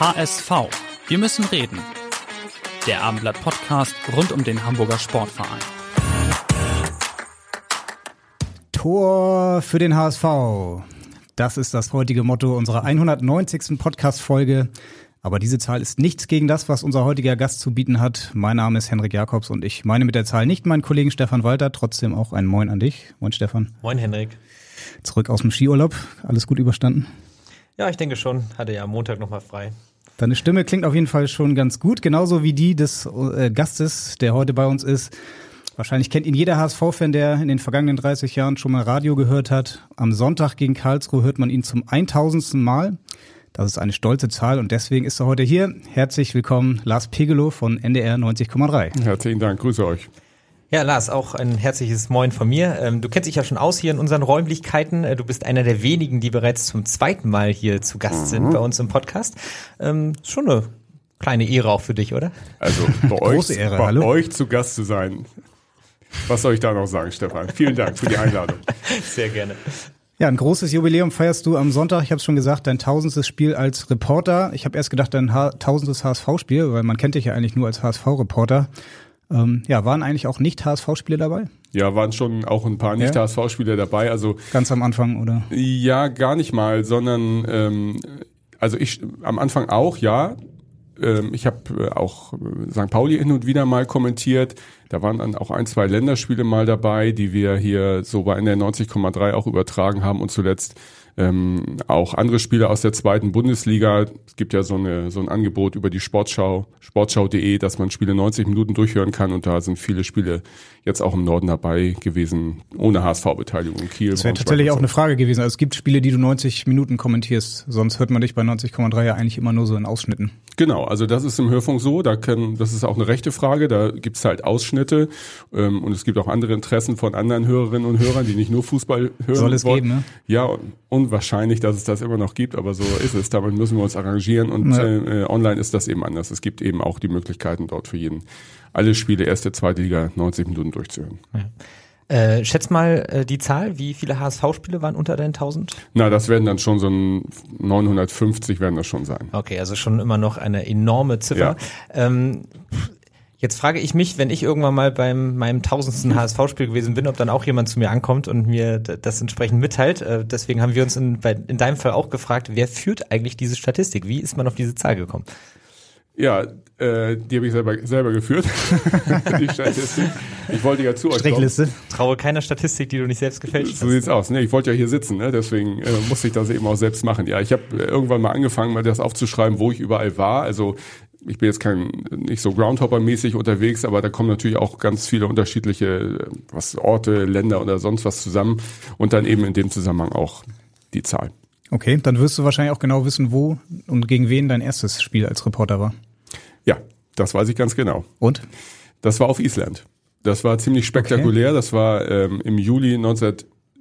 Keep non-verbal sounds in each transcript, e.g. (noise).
HSV. Wir müssen reden. Der Abendblatt Podcast rund um den Hamburger Sportverein. Tor für den HSV. Das ist das heutige Motto unserer 190. Podcast-Folge. Aber diese Zahl ist nichts gegen das, was unser heutiger Gast zu bieten hat. Mein Name ist Henrik Jakobs und ich meine mit der Zahl nicht meinen Kollegen Stefan Walter, trotzdem auch ein Moin an dich. Moin Stefan. Moin Henrik. Zurück aus dem Skiurlaub. Alles gut überstanden? Ja, ich denke schon. Hatte ja am Montag nochmal frei. Deine Stimme klingt auf jeden Fall schon ganz gut, genauso wie die des äh, Gastes, der heute bei uns ist. Wahrscheinlich kennt ihn jeder HSV-Fan, der in den vergangenen 30 Jahren schon mal Radio gehört hat. Am Sonntag gegen Karlsruhe hört man ihn zum 1000. Mal. Das ist eine stolze Zahl und deswegen ist er heute hier. Herzlich willkommen, Lars Pegelow von NDR 90,3. Herzlichen Dank, grüße euch. Ja, Lars, auch ein herzliches Moin von mir. Ähm, du kennst dich ja schon aus hier in unseren Räumlichkeiten. Äh, du bist einer der wenigen, die bereits zum zweiten Mal hier zu Gast sind mhm. bei uns im Podcast. Ähm, schon eine kleine Ehre auch für dich, oder? Also bei, (laughs) euch, Ehre, bei hallo? euch zu Gast zu sein. Was soll ich da noch sagen, Stefan? Vielen Dank für die Einladung. (laughs) Sehr gerne. Ja, ein großes Jubiläum feierst du am Sonntag. Ich habe es schon gesagt, dein tausendstes Spiel als Reporter. Ich habe erst gedacht, dein tausendstes HSV-Spiel, weil man kennt dich ja eigentlich nur als HSV-Reporter. Ähm, ja, waren eigentlich auch nicht HSV-Spiele dabei? Ja, waren schon auch ein paar nicht HSV-Spiele dabei. Also ganz am Anfang, oder? Ja, gar nicht mal, sondern ähm, also ich am Anfang auch, ja. Ähm, ich habe äh, auch äh, St. Pauli hin und wieder mal kommentiert. Da waren dann auch ein, zwei Länderspiele mal dabei, die wir hier so bei NR 90,3 auch übertragen haben und zuletzt ähm, auch andere Spiele aus der zweiten Bundesliga. Es gibt ja so, eine, so ein Angebot über die Sportschau, sportschau.de, dass man Spiele 90 Minuten durchhören kann und da sind viele Spiele jetzt auch im Norden dabei gewesen, ohne HSV-Beteiligung in Kiel. Das wäre tatsächlich auch eine Frage gewesen. Also es gibt Spiele, die du 90 Minuten kommentierst, sonst hört man dich bei 90,3 ja eigentlich immer nur so in Ausschnitten. Genau, also das ist im Hörfunk so, da können, das ist auch eine rechte Frage, da gibt's halt Ausschnitte ähm, und es gibt auch andere Interessen von anderen Hörerinnen und Hörern, die nicht nur Fußball hören Soll es wollen. geben, ne? Ja, unwahrscheinlich, dass es das immer noch gibt, aber so ist es. Damit müssen wir uns arrangieren und ja. äh, online ist das eben anders. Es gibt eben auch die Möglichkeiten dort für jeden, alle Spiele erste, zweite Liga 90 Minuten durchzuhören. Ja. Äh, schätz mal äh, die Zahl, wie viele HSV-Spiele waren unter den 1000? Na, das werden dann schon so ein 950 werden das schon sein. Okay, also schon immer noch eine enorme Ziffer. Ja. Ähm, Jetzt frage ich mich, wenn ich irgendwann mal beim meinem tausendsten HSV-Spiel gewesen bin, ob dann auch jemand zu mir ankommt und mir das entsprechend mitteilt. Äh, deswegen haben wir uns in, bei, in deinem Fall auch gefragt, wer führt eigentlich diese Statistik? Wie ist man auf diese Zahl gekommen? Ja, äh, die habe ich selber, selber geführt. (laughs) die Statistik. Ich wollte ja zu euch Strichliste. Traue keiner Statistik, die du nicht selbst gefälscht hast. So sieht's aus. Nee, ich wollte ja hier sitzen, ne? deswegen äh, musste ich das eben auch selbst machen. Ja, ich habe irgendwann mal angefangen, mal das aufzuschreiben, wo ich überall war. Also ich bin jetzt kein nicht so Groundhopper-mäßig unterwegs, aber da kommen natürlich auch ganz viele unterschiedliche was Orte, Länder oder sonst was zusammen und dann eben in dem Zusammenhang auch die Zahl. Okay, dann wirst du wahrscheinlich auch genau wissen, wo und gegen wen dein erstes Spiel als Reporter war. Ja, das weiß ich ganz genau. Und? Das war auf Island. Das war ziemlich spektakulär. Okay. Das war ähm, im Juli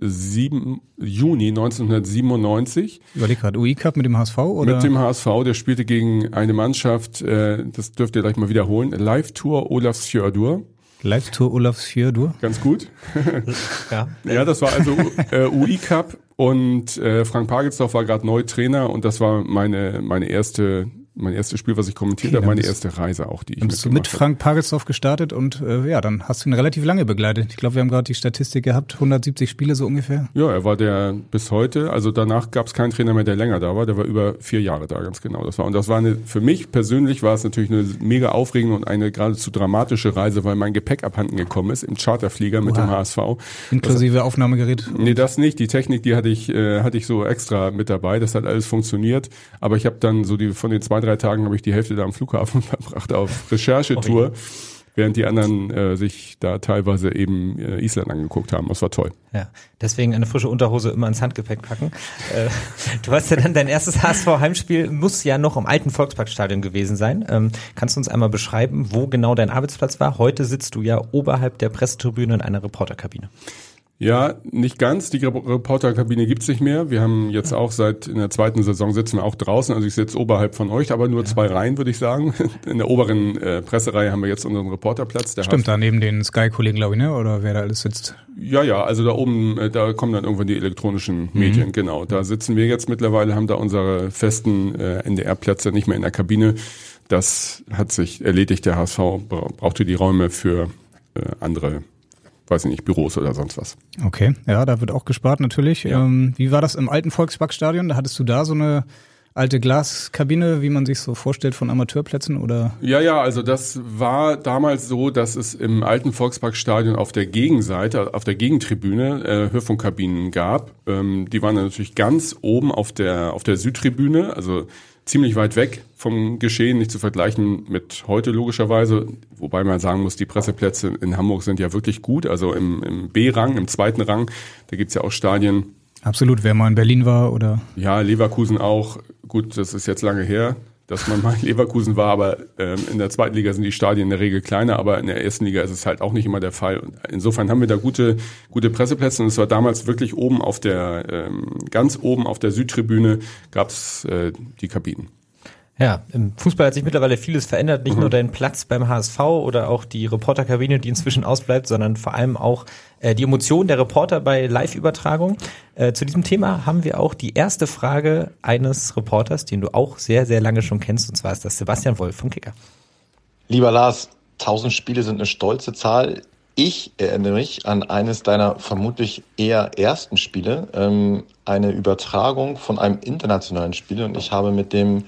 1907, Juni 1997. Überleg gerade, UI Cup mit dem HSV oder? Mit dem HSV, der spielte gegen eine Mannschaft, äh, das dürft ihr gleich mal wiederholen, Live Tour Olafsfjördur. Live Tour Olafsfjördur. Ganz gut. (laughs) ja. ja, das war also äh, UI Cup und äh, Frank Pagelsdorf war gerade neu Trainer und das war meine meine erste mein erstes Spiel, was ich kommentiert okay, habe, meine erste Reise auch, die ich bist du mit Frank Pagelsdorf gestartet und äh, ja, dann hast du ihn relativ lange begleitet. Ich glaube, wir haben gerade die Statistik gehabt, 170 Spiele so ungefähr. Ja, er war der bis heute, also danach gab es keinen Trainer mehr, der länger da war, der war über vier Jahre da, ganz genau. Das war und das war eine, für mich persönlich war es natürlich eine mega aufregende und eine geradezu dramatische Reise, weil mein Gepäck abhanden gekommen ist im Charterflieger mit wow. dem HSV. Inklusive das, Aufnahmegerät? Nee, das nicht. Die Technik, die hatte ich, äh, hatte ich so extra mit dabei. Das hat alles funktioniert. Aber ich habe dann so die von den zwei, drei Tagen habe ich die Hälfte da am Flughafen (laughs) verbracht auf Recherchetour. während die anderen äh, sich da teilweise eben äh, Island angeguckt haben. Das war toll. Ja, deswegen eine frische Unterhose immer ins Handgepäck packen. Äh, (laughs) du hast ja dann dein erstes HSV-Heimspiel, muss ja noch im alten Volksparkstadion gewesen sein. Ähm, kannst du uns einmal beschreiben, wo genau dein Arbeitsplatz war? Heute sitzt du ja oberhalb der Pressetribüne in einer Reporterkabine. Ja, nicht ganz. Die Reporterkabine gibt's nicht mehr. Wir haben jetzt auch seit in der zweiten Saison sitzen wir auch draußen. Also ich sitze oberhalb von euch, aber nur ja. zwei Reihen, würde ich sagen. In der oberen äh, Pressereihe haben wir jetzt unseren Reporterplatz. Der Stimmt, da neben den Sky-Kollegen, glaube ich, ne? Oder wer da alles sitzt? Ja, ja, also da oben, äh, da kommen dann irgendwann die elektronischen mhm. Medien, mhm. genau. Da sitzen wir jetzt mittlerweile, haben da unsere festen äh, NDR-Plätze nicht mehr in der Kabine. Das hat sich erledigt. Der HSV brauchte die Räume für äh, andere weiß ich nicht, Büros oder sonst was. Okay, ja, da wird auch gespart natürlich. Ja. Ähm, wie war das im alten Volksparkstadion? Da hattest du da so eine alte Glaskabine, wie man sich so vorstellt von Amateurplätzen oder? Ja, ja, also das war damals so, dass es im alten Volksparkstadion auf der Gegenseite, auf der Gegentribüne äh, Hörfunkkabinen gab. Ähm, die waren natürlich ganz oben auf der auf der Südtribüne, also ziemlich weit weg vom Geschehen, nicht zu vergleichen mit heute logischerweise, wobei man sagen muss, die Presseplätze in Hamburg sind ja wirklich gut, also im, im B-Rang, im zweiten Rang, da gibt's ja auch Stadien. Absolut, wer mal in Berlin war oder? Ja, Leverkusen auch, gut, das ist jetzt lange her, dass man mal in Leverkusen war, aber ähm, in der zweiten Liga sind die Stadien in der Regel kleiner, aber in der ersten Liga ist es halt auch nicht immer der Fall. Insofern haben wir da gute, gute Presseplätze und es war damals wirklich oben auf der, ähm, ganz oben auf der Südtribüne gab es äh, die Kabinen. Ja, im Fußball hat sich mittlerweile vieles verändert, nicht mhm. nur dein Platz beim HSV oder auch die Reporterkabine, die inzwischen ausbleibt, sondern vor allem auch äh, die Emotionen der Reporter bei Live-Übertragung. Äh, zu diesem Thema haben wir auch die erste Frage eines Reporters, den du auch sehr, sehr lange schon kennst, und zwar ist das Sebastian Wolf vom Kicker. Lieber Lars, 1000 Spiele sind eine stolze Zahl. Ich erinnere mich an eines deiner vermutlich eher ersten Spiele, ähm, eine Übertragung von einem internationalen Spiel und ich habe mit dem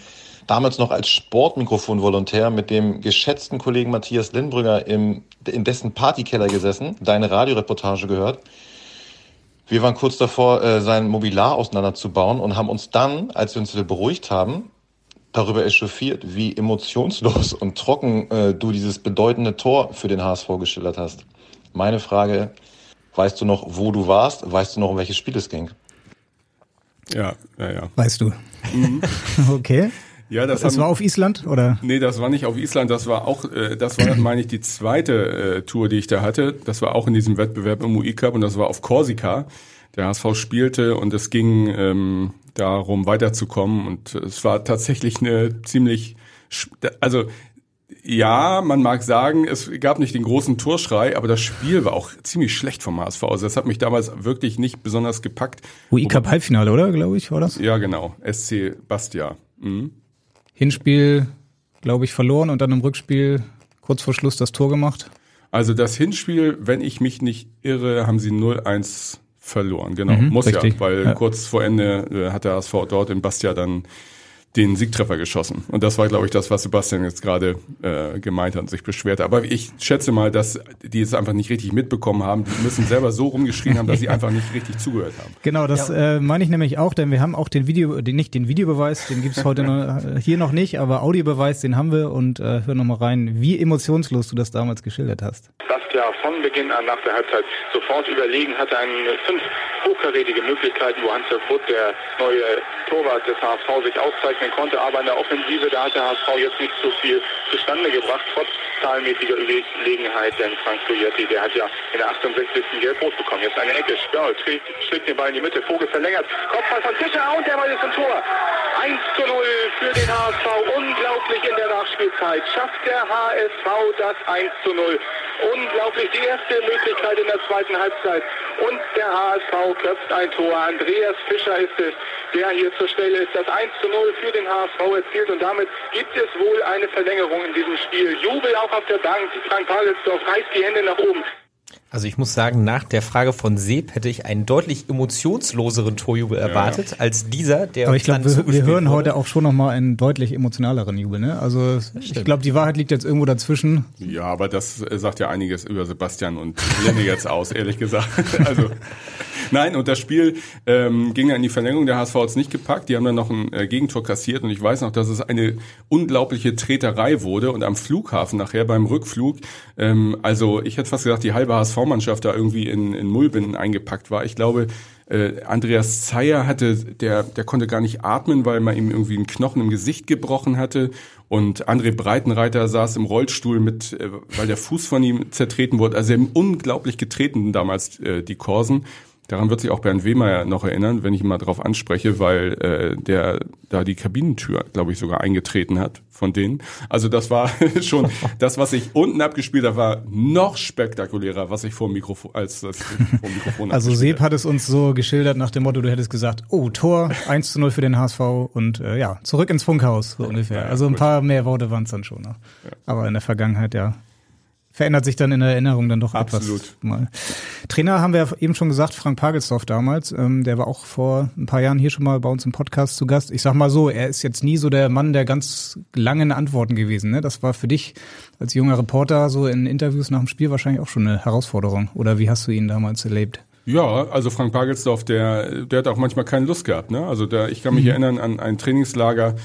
damals noch als Sportmikrofon-Volontär mit dem geschätzten Kollegen Matthias Lindbrügger im, in dessen Partykeller gesessen, deine Radioreportage gehört. Wir waren kurz davor, äh, sein Mobilar auseinanderzubauen und haben uns dann, als wir uns wieder beruhigt haben, darüber echauffiert, wie emotionslos (laughs) und trocken äh, du dieses bedeutende Tor für den HSV geschildert hast. Meine Frage, weißt du noch, wo du warst? Weißt du noch, um welches Spiel es ging? Ja, ja, ja. Weißt du. Mhm. (laughs) okay. Ja, das, das haben, war auf Island oder? Nee, das war nicht auf Island. Das war auch, äh, das war, meine ich, die zweite äh, Tour, die ich da hatte. Das war auch in diesem Wettbewerb im UI Cup und das war auf Korsika. Der HSV spielte und es ging ähm, darum, weiterzukommen und es war tatsächlich eine ziemlich, also ja, man mag sagen, es gab nicht den großen Torschrei, aber das Spiel war auch ziemlich schlecht vom HSV. Also das hat mich damals wirklich nicht besonders gepackt. UI Cup Halbfinale, oder? Glaube ich, war das? Ja, genau. SC Bastia. Mhm. Hinspiel, glaube ich, verloren und dann im Rückspiel kurz vor Schluss das Tor gemacht. Also das Hinspiel, wenn ich mich nicht irre, haben sie 0-1 verloren. Genau, mhm, muss richtig. ja, weil ja. kurz vor Ende äh, hat der ASV dort in Bastia dann den Siegtreffer geschossen. Und das war, glaube ich, das, was Sebastian jetzt gerade äh, gemeint hat und sich beschwerte. Aber ich schätze mal, dass die es einfach nicht richtig mitbekommen haben. Die müssen selber so rumgeschrien haben, dass sie einfach nicht richtig zugehört haben. Genau, das ja. äh, meine ich nämlich auch, denn wir haben auch den Video, den, nicht den Videobeweis, den gibt's heute noch, (laughs) äh, hier noch nicht, aber Audiobeweis, den haben wir und äh, hör nochmal rein, wie emotionslos du das damals geschildert hast. Bastia von Beginn an nach der Halbzeit sofort überlegen, hatte einen fünf hochkarätige Möglichkeiten, wo Hans Vogt, der neue Torwart des HSV, sich auszeichnet rechnen konnte. Aber in der Offensive, da hat der HSV jetzt nicht so viel zustande gebracht, trotz zahlenmäßiger Überlegenheit. Denn Frank Toyetti, der hat ja in der 68. Gelb-Rot bekommen. Jetzt eine Ecke, schlägt, schlägt den Ball in die Mitte, Vogel verlängert, Kopfball von Fischer und der Ball ist im Tor. 1 zu 0 für den HSV. Unglaublich in der Nachspielzeit. Schafft der HSV das 1 zu 0. Unglaublich die erste Möglichkeit in der zweiten Halbzeit. Und der HSV köpft ein Tor. Andreas Fischer ist es, der hier zur Stelle ist. Das 1 zu 0 für den HSV erzielt und damit gibt es wohl eine Verlängerung in diesem Spiel. Jubel auch auf der Bank. Frank Pagelsdorf reißt die Hände nach oben. Also ich muss sagen, nach der Frage von Seb hätte ich einen deutlich emotionsloseren Torjubel erwartet ja. als dieser, der Aber ich glaube, wir, wir, hören wurde. heute auch schon nochmal einen deutlich emotionaleren Jubel. Ne? Also ich glaube, die Wahrheit liegt jetzt irgendwo dazwischen. Ja, aber das sagt ja einiges über Sebastian und Lenne jetzt aus, (laughs) ehrlich gesagt. (laughs) Also Nein, und das Spiel ähm, ging dann in die Verlängerung. Der HSV hat es nicht gepackt. Die haben dann noch ein äh, Gegentor kassiert. Und ich weiß noch, dass es eine unglaubliche Treterei wurde. Und am Flughafen nachher beim Rückflug, ähm, also ich hätte fast gesagt, die halbe HSV-Mannschaft da irgendwie in, in Mullbinden eingepackt war. Ich glaube, äh, Andreas Zeyer hatte, der, der konnte gar nicht atmen, weil man ihm irgendwie einen Knochen im Gesicht gebrochen hatte. Und André Breitenreiter saß im Rollstuhl mit, äh, weil der Fuß von ihm zertreten wurde. Also sie haben unglaublich getreten damals äh, die Korsen. Daran wird sich auch Bernd Wehmeier noch erinnern, wenn ich ihn mal drauf anspreche, weil äh, der da die Kabinentür, glaube ich, sogar eingetreten hat von denen. Also das war (laughs) schon das, was ich unten abgespielt habe, war noch spektakulärer, was ich vor dem Mikrofon als das vor dem Mikrofon Also Seb hat es uns so geschildert nach dem Motto, du hättest gesagt, oh, Tor 1 zu 0 für den HSV und äh, ja, zurück ins Funkhaus, so ungefähr. Ja, also ein gut. paar mehr Worte waren es dann schon noch. Aber in der Vergangenheit, ja, verändert sich dann in der Erinnerung dann doch Absolut. etwas mal. Trainer haben wir eben schon gesagt, Frank Pagelsdorf damals, ähm, der war auch vor ein paar Jahren hier schon mal bei uns im Podcast zu Gast. Ich sag mal so, er ist jetzt nie so der Mann der ganz langen Antworten gewesen. Ne? Das war für dich als junger Reporter so in Interviews nach dem Spiel wahrscheinlich auch schon eine Herausforderung. Oder wie hast du ihn damals erlebt? Ja, also Frank Pagelsdorf, der, der hat auch manchmal keine Lust gehabt. Ne? Also der, ich kann mich erinnern an ein Trainingslager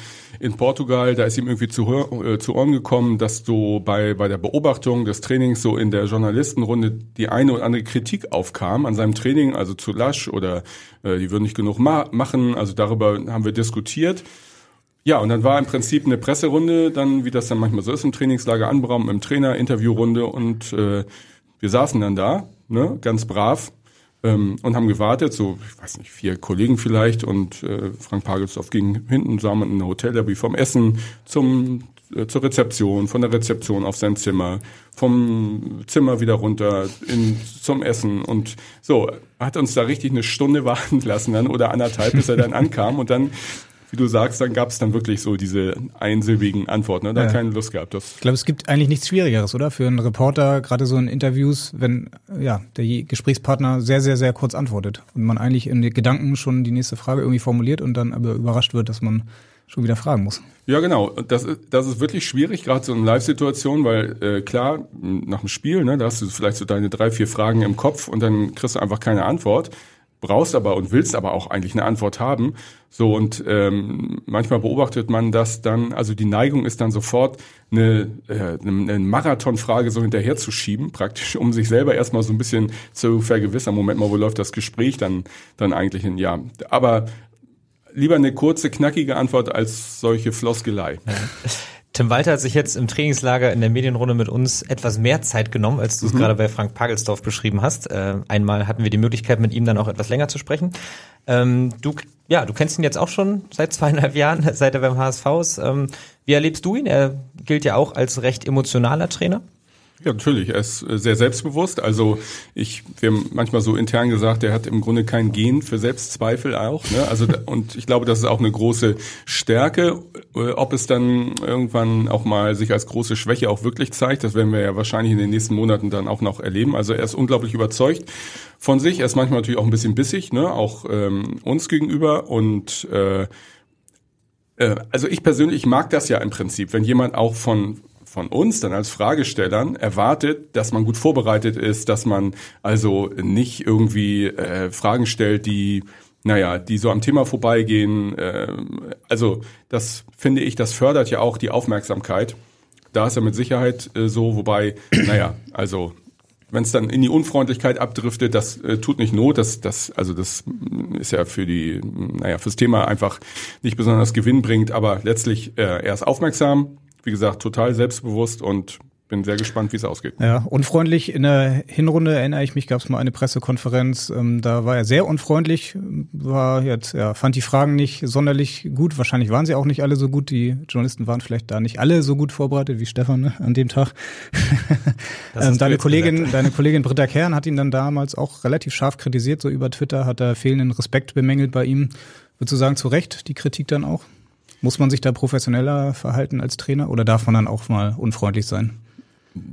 in Portugal, da ist ihm irgendwie zu, äh, zu Ohren gekommen, dass du bei, bei der Beobachtung des Trainings so in der Journalistenrunde die eine oder andere Kritik aufkam an seinem Training, also zu lasch oder äh, die würden nicht genug ma machen. Also darüber haben wir diskutiert. Ja, und dann war im Prinzip eine Presserunde, dann, wie das dann manchmal so ist, im Trainingslager anberaumt mit dem Trainer, Interviewrunde und äh, wir saßen dann da, ne, ganz brav ähm, und haben gewartet, so, ich weiß nicht, vier Kollegen vielleicht. Und äh, Frank Pagelsdorf ging hinten, sah man in der Hotellobby vom Essen zum äh, zur Rezeption, von der Rezeption auf sein Zimmer, vom Zimmer wieder runter in, zum Essen. Und so, hat uns da richtig eine Stunde (laughs) warten lassen dann oder anderthalb, bis er dann (laughs) ankam. Und dann wie du sagst, dann gab es dann wirklich so diese einsilbigen Antworten. Ne? Da Ja. hat keine Lust gehabt. Das Ich glaube, es gibt eigentlich nichts Schwierigeres, oder? Für einen Reporter, gerade so in Interviews, wenn ja der Gesprächspartner sehr, sehr, sehr kurz antwortet und man eigentlich in den Gedanken schon die nächste Frage irgendwie formuliert und dann aber überrascht wird, dass man schon wieder fragen muss. Ja, genau. Das ist, das ist wirklich schwierig, gerade so in Live-Situationen, weil äh, klar, nach dem Spiel, ne, da hast du vielleicht so deine drei, vier Fragen im Kopf und dann kriegst du einfach keine Antwort, brauchst aber und willst aber auch eigentlich eine Antwort haben. So und ähm, manchmal beobachtet man das dann, also die Neigung ist dann sofort eine, äh, eine Marathonfrage so hinterher zu schieben, praktisch, um sich selber erstmal so ein bisschen zu vergewissern. Moment mal, wo läuft das Gespräch dann, dann eigentlich hin? Ja, aber lieber eine kurze, knackige Antwort als solche Floskelei. (laughs) Tim Walter hat sich jetzt im Trainingslager in der Medienrunde mit uns etwas mehr Zeit genommen, als du es gerade bei Frank Pagelsdorf beschrieben hast. Äh, einmal hatten wir die Möglichkeit, mit ihm dann auch etwas länger zu sprechen. Ähm, du, ja, du kennst ihn jetzt auch schon seit zweieinhalb Jahren, (laughs) seit er beim HSV ist. Ähm, wie erlebst du ihn? Er gilt ja auch als recht emotionaler Trainer. Ja, natürlich. Er ist äh, sehr selbstbewusst. Also ich, wir haben manchmal so intern gesagt, er hat im Grunde kein Gen für Selbstzweifel auch. Ne? Also und ich glaube, das ist auch eine große Stärke. Äh, Ob es dann irgendwann auch mal sich als große Schwäche auch wirklich zeigt, das werden wir ja wahrscheinlich in den nächsten Monaten dann auch noch erleben. Also er ist unglaublich überzeugt von sich. Er ist manchmal natürlich auch ein bisschen bissig, ne? auch ähm, uns gegenüber und äh, äh, also ich persönlich mag das ja im Prinzip, wenn jemand auch von von uns dann als Fragestellern erwartet, dass man gut vorbereitet ist, dass man also nicht irgendwie äh, Fragen stellt, die naja, die so am Thema vorbeigehen. Äh, also das finde ich, das fördert ja auch die Aufmerksamkeit. Da ist er mit Sicherheit äh, so, wobei, naja, also wenn es dann in die Unfreundlichkeit abdriftet, das äh, tut nicht Not, das, das, also das ist ja für die, naja, fürs Thema einfach nicht besonders gewinnbringend, aber letztlich, äh, er ist aufmerksam, wie gesagt, total selbstbewusst und bin sehr gespannt, wie es ausgeht. Ja, unfreundlich. In der Hinrunde erinnere ich mich, gab es mal eine Pressekonferenz. Ähm, da war er sehr unfreundlich, war jetzt, ja, fand die Fragen nicht sonderlich gut. Wahrscheinlich waren sie auch nicht alle so gut. Die Journalisten waren vielleicht da nicht alle so gut vorbereitet wie Stefan ne, an dem Tag. Ähm, deine Kollegin, gesagt. deine Kollegin Britta Kern hat ihn dann damals auch relativ scharf kritisiert, so über Twitter, hat er fehlenden Respekt bemängelt bei ihm. Würdest du sagen, zu Recht die Kritik dann auch? Muss man sich da professioneller verhalten als Trainer oder darf man dann auch mal unfreundlich sein?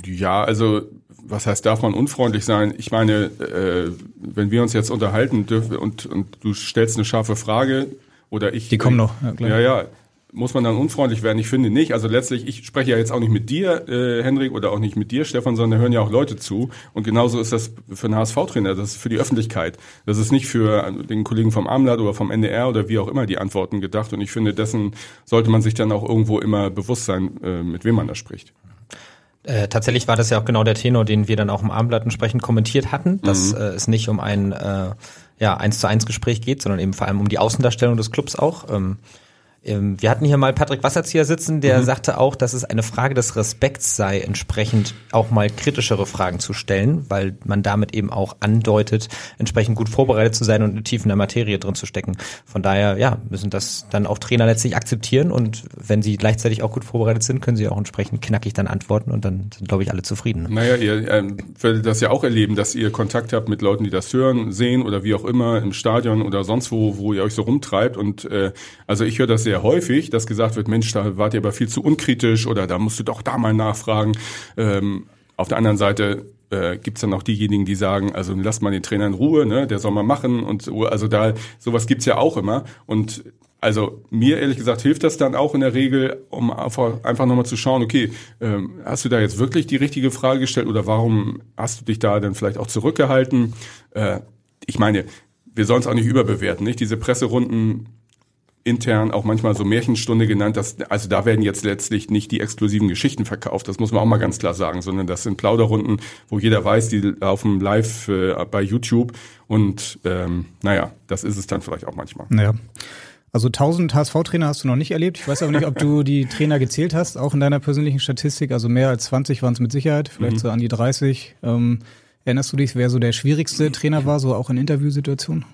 Ja, also was heißt, darf man unfreundlich sein? Ich meine, äh, wenn wir uns jetzt unterhalten dürfen und, und du stellst eine scharfe Frage oder ich. Die kommen noch, ja, klar. Ja, ja. Muss man dann unfreundlich werden? Ich finde nicht. Also letztlich, ich spreche ja jetzt auch nicht mit dir, äh, Henrik, oder auch nicht mit dir, Stefan, sondern da hören ja auch Leute zu. Und genauso ist das für einen HSV-Trainer, das ist für die Öffentlichkeit. Das ist nicht für den Kollegen vom Amlat oder vom NDR oder wie auch immer die Antworten gedacht. Und ich finde, dessen sollte man sich dann auch irgendwo immer bewusst sein, äh, mit wem man da spricht. Äh, tatsächlich war das ja auch genau der Tenor, den wir dann auch im Armblatt entsprechend kommentiert hatten, dass mhm. äh, es nicht um ein äh, ja, eins zu eins Gespräch geht, sondern eben vor allem um die Außendarstellung des Clubs auch. Ähm, wir hatten hier mal Patrick Wasserzieher sitzen, der mhm. sagte auch, dass es eine Frage des Respekts sei, entsprechend auch mal kritischere Fragen zu stellen, weil man damit eben auch andeutet, entsprechend gut vorbereitet zu sein und tief in der Materie drin zu stecken. Von daher, ja, müssen das dann auch Trainer letztlich akzeptieren und wenn sie gleichzeitig auch gut vorbereitet sind, können sie auch entsprechend knackig dann antworten und dann sind, glaube ich, alle zufrieden. Naja, ihr ähm, werdet das ja auch erleben, dass ihr Kontakt habt mit Leuten, die das hören, sehen oder wie auch immer im Stadion oder sonst wo, wo ihr euch so rumtreibt und äh, also ich höre das sehr sehr häufig, dass gesagt wird, Mensch, da wart ihr aber viel zu unkritisch oder da musst du doch da mal nachfragen. Ähm, auf der anderen Seite äh, gibt dann auch diejenigen, die sagen, also lasst mal den Trainer in Ruhe, ne, der soll mal machen und also da sowas gibt's ja auch immer und also mir ehrlich gesagt hilft das dann auch in der Regel, um einfach, einfach nochmal zu schauen, okay, ähm, hast du da jetzt wirklich die richtige Frage gestellt oder warum hast du dich da dann vielleicht auch zurückgehalten? Äh, ich meine, wir sollen es auch nicht überbewerten, nicht? Diese Presserunden intern auch manchmal so Märchenstunde genannt. dass also da werden jetzt letztlich nicht die exklusiven Geschichten verkauft, das muss man auch mal ganz klar sagen, sondern das sind Plauderrunden, wo jeder weiß, die laufen live äh, bei YouTube und ähm, naja, das ist es dann vielleicht auch manchmal. Naja. Also 1000 HSV-Trainer hast du noch nicht erlebt. Ich weiß aber nicht, ob du die Trainer gezählt hast, auch in deiner persönlichen Statistik. Also mehr als 20 waren es mit Sicherheit, vielleicht mhm. so an die 30. Ähm, erinnerst du dich, wer so der schwierigste Trainer war, so auch in Interviewsituationen?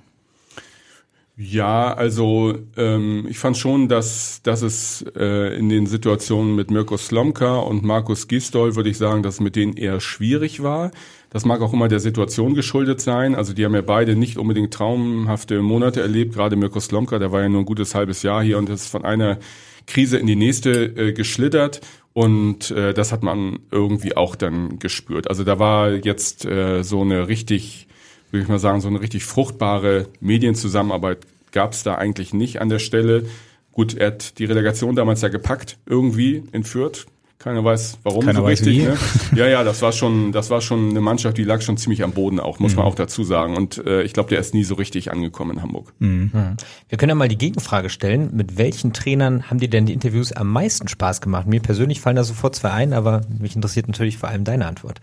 Ja, also ähm, ich fand schon, dass, dass es äh, in den Situationen mit Mirko Slomka und Markus Gistol, würde ich sagen, dass es mit denen eher schwierig war. Das mag auch immer der Situation geschuldet sein. Also die haben ja beide nicht unbedingt traumhafte Monate erlebt. Gerade Mirko Slomka, der war ja nur ein gutes halbes Jahr hier und ist von einer Krise in die nächste äh, geschlittert. Und äh, das hat man irgendwie auch dann gespürt. Also da war jetzt äh, so eine richtig würde ich mal sagen, so eine richtig fruchtbare Medienzusammenarbeit gab es da eigentlich nicht an der Stelle. Gut, er hat die Relegation damals ja gepackt, irgendwie in Fürth. Keiner weiß, warum Keiner so weiß richtig. Ne? Ja, ja, das war schon, das war schon eine Mannschaft, die lag schon ziemlich am Boden auch, muss mhm. man auch dazu sagen. Und äh, ich glaube, der ist nie so richtig angekommen in Hamburg. Mhm. Wir können ja mal die Gegenfrage stellen: Mit welchen Trainern haben dir denn die Interviews am meisten Spaß gemacht? Mir persönlich fallen da sofort zwei ein, aber mich interessiert natürlich vor allem deine Antwort.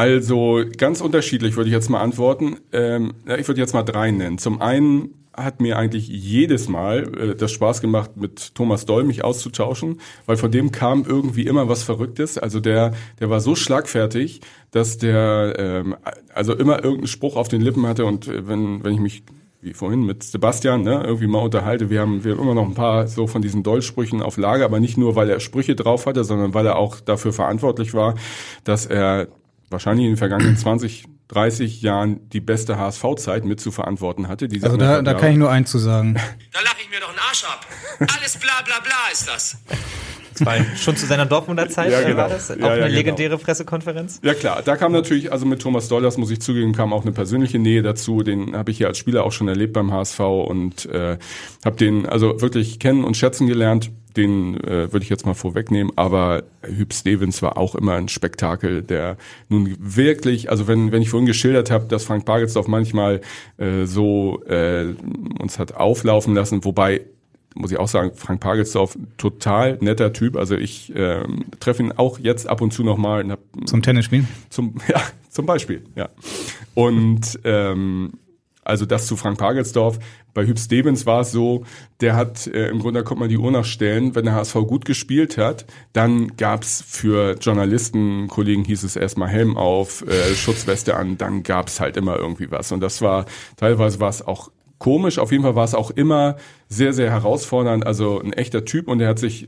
Also ganz unterschiedlich würde ich jetzt mal antworten. Ähm, ich würde jetzt mal drei nennen. Zum einen hat mir eigentlich jedes Mal äh, das Spaß gemacht, mit Thomas Doll mich auszutauschen, weil von dem kam irgendwie immer was Verrücktes. Also der, der war so schlagfertig, dass der ähm, also immer irgendeinen Spruch auf den Lippen hatte und äh, wenn, wenn ich mich wie vorhin mit Sebastian, ne, irgendwie mal unterhalte. Wir haben, wir haben immer noch ein paar so von diesen Doll-Sprüchen auf Lager, aber nicht nur, weil er Sprüche drauf hatte, sondern weil er auch dafür verantwortlich war, dass er wahrscheinlich in den vergangenen (clears throat) 20, 30 Jahren die beste HSV-Zeit mit zu verantworten hatte. Die also da, da kann ich nur eins zu sagen. (laughs) Da lache ich mir doch einen Arsch ab. Alles bla bla bla ist das. Das war schon zu seiner Dortmunder Zeit, ja, genau. war das? Auch ja, ja, eine genau. legendäre genau. Pressekonferenz? Ja klar, da kam natürlich, also mit Thomas Doll, das muss ich zugeben, kam auch eine persönliche Nähe dazu. Den habe ich ja als Spieler auch schon erlebt beim HSV und äh, habe den also wirklich kennen und schätzen gelernt den äh, würde ich jetzt mal vorwegnehmen, aber Hüb Stevens war auch immer ein Spektakel, der nun wirklich, also wenn, wenn ich vorhin geschildert habe, dass Frank Pagelsdorf manchmal äh, so äh, uns hat auflaufen lassen, wobei muss ich auch sagen, Frank Pagelsdorf, total netter Typ. Also ich äh, treffe ihn auch jetzt ab und zu nochmal. Zum Tennisspielen? Zum, (laughs) ja, zum Beispiel, ja. Und ähm, also das zu Frank Pagelsdorf. Bei Hüb Stevens war es so, der hat, äh, im Grunde da kommt man die Uhr nachstellen, wenn der HSV gut gespielt hat, dann gab's für Journalisten, Kollegen hieß es erstmal Helm auf, äh, Schutzweste an, dann gab's halt immer irgendwie was. Und das war, teilweise war es auch komisch, auf jeden Fall war es auch immer sehr, sehr herausfordernd, also ein echter Typ und er hat sich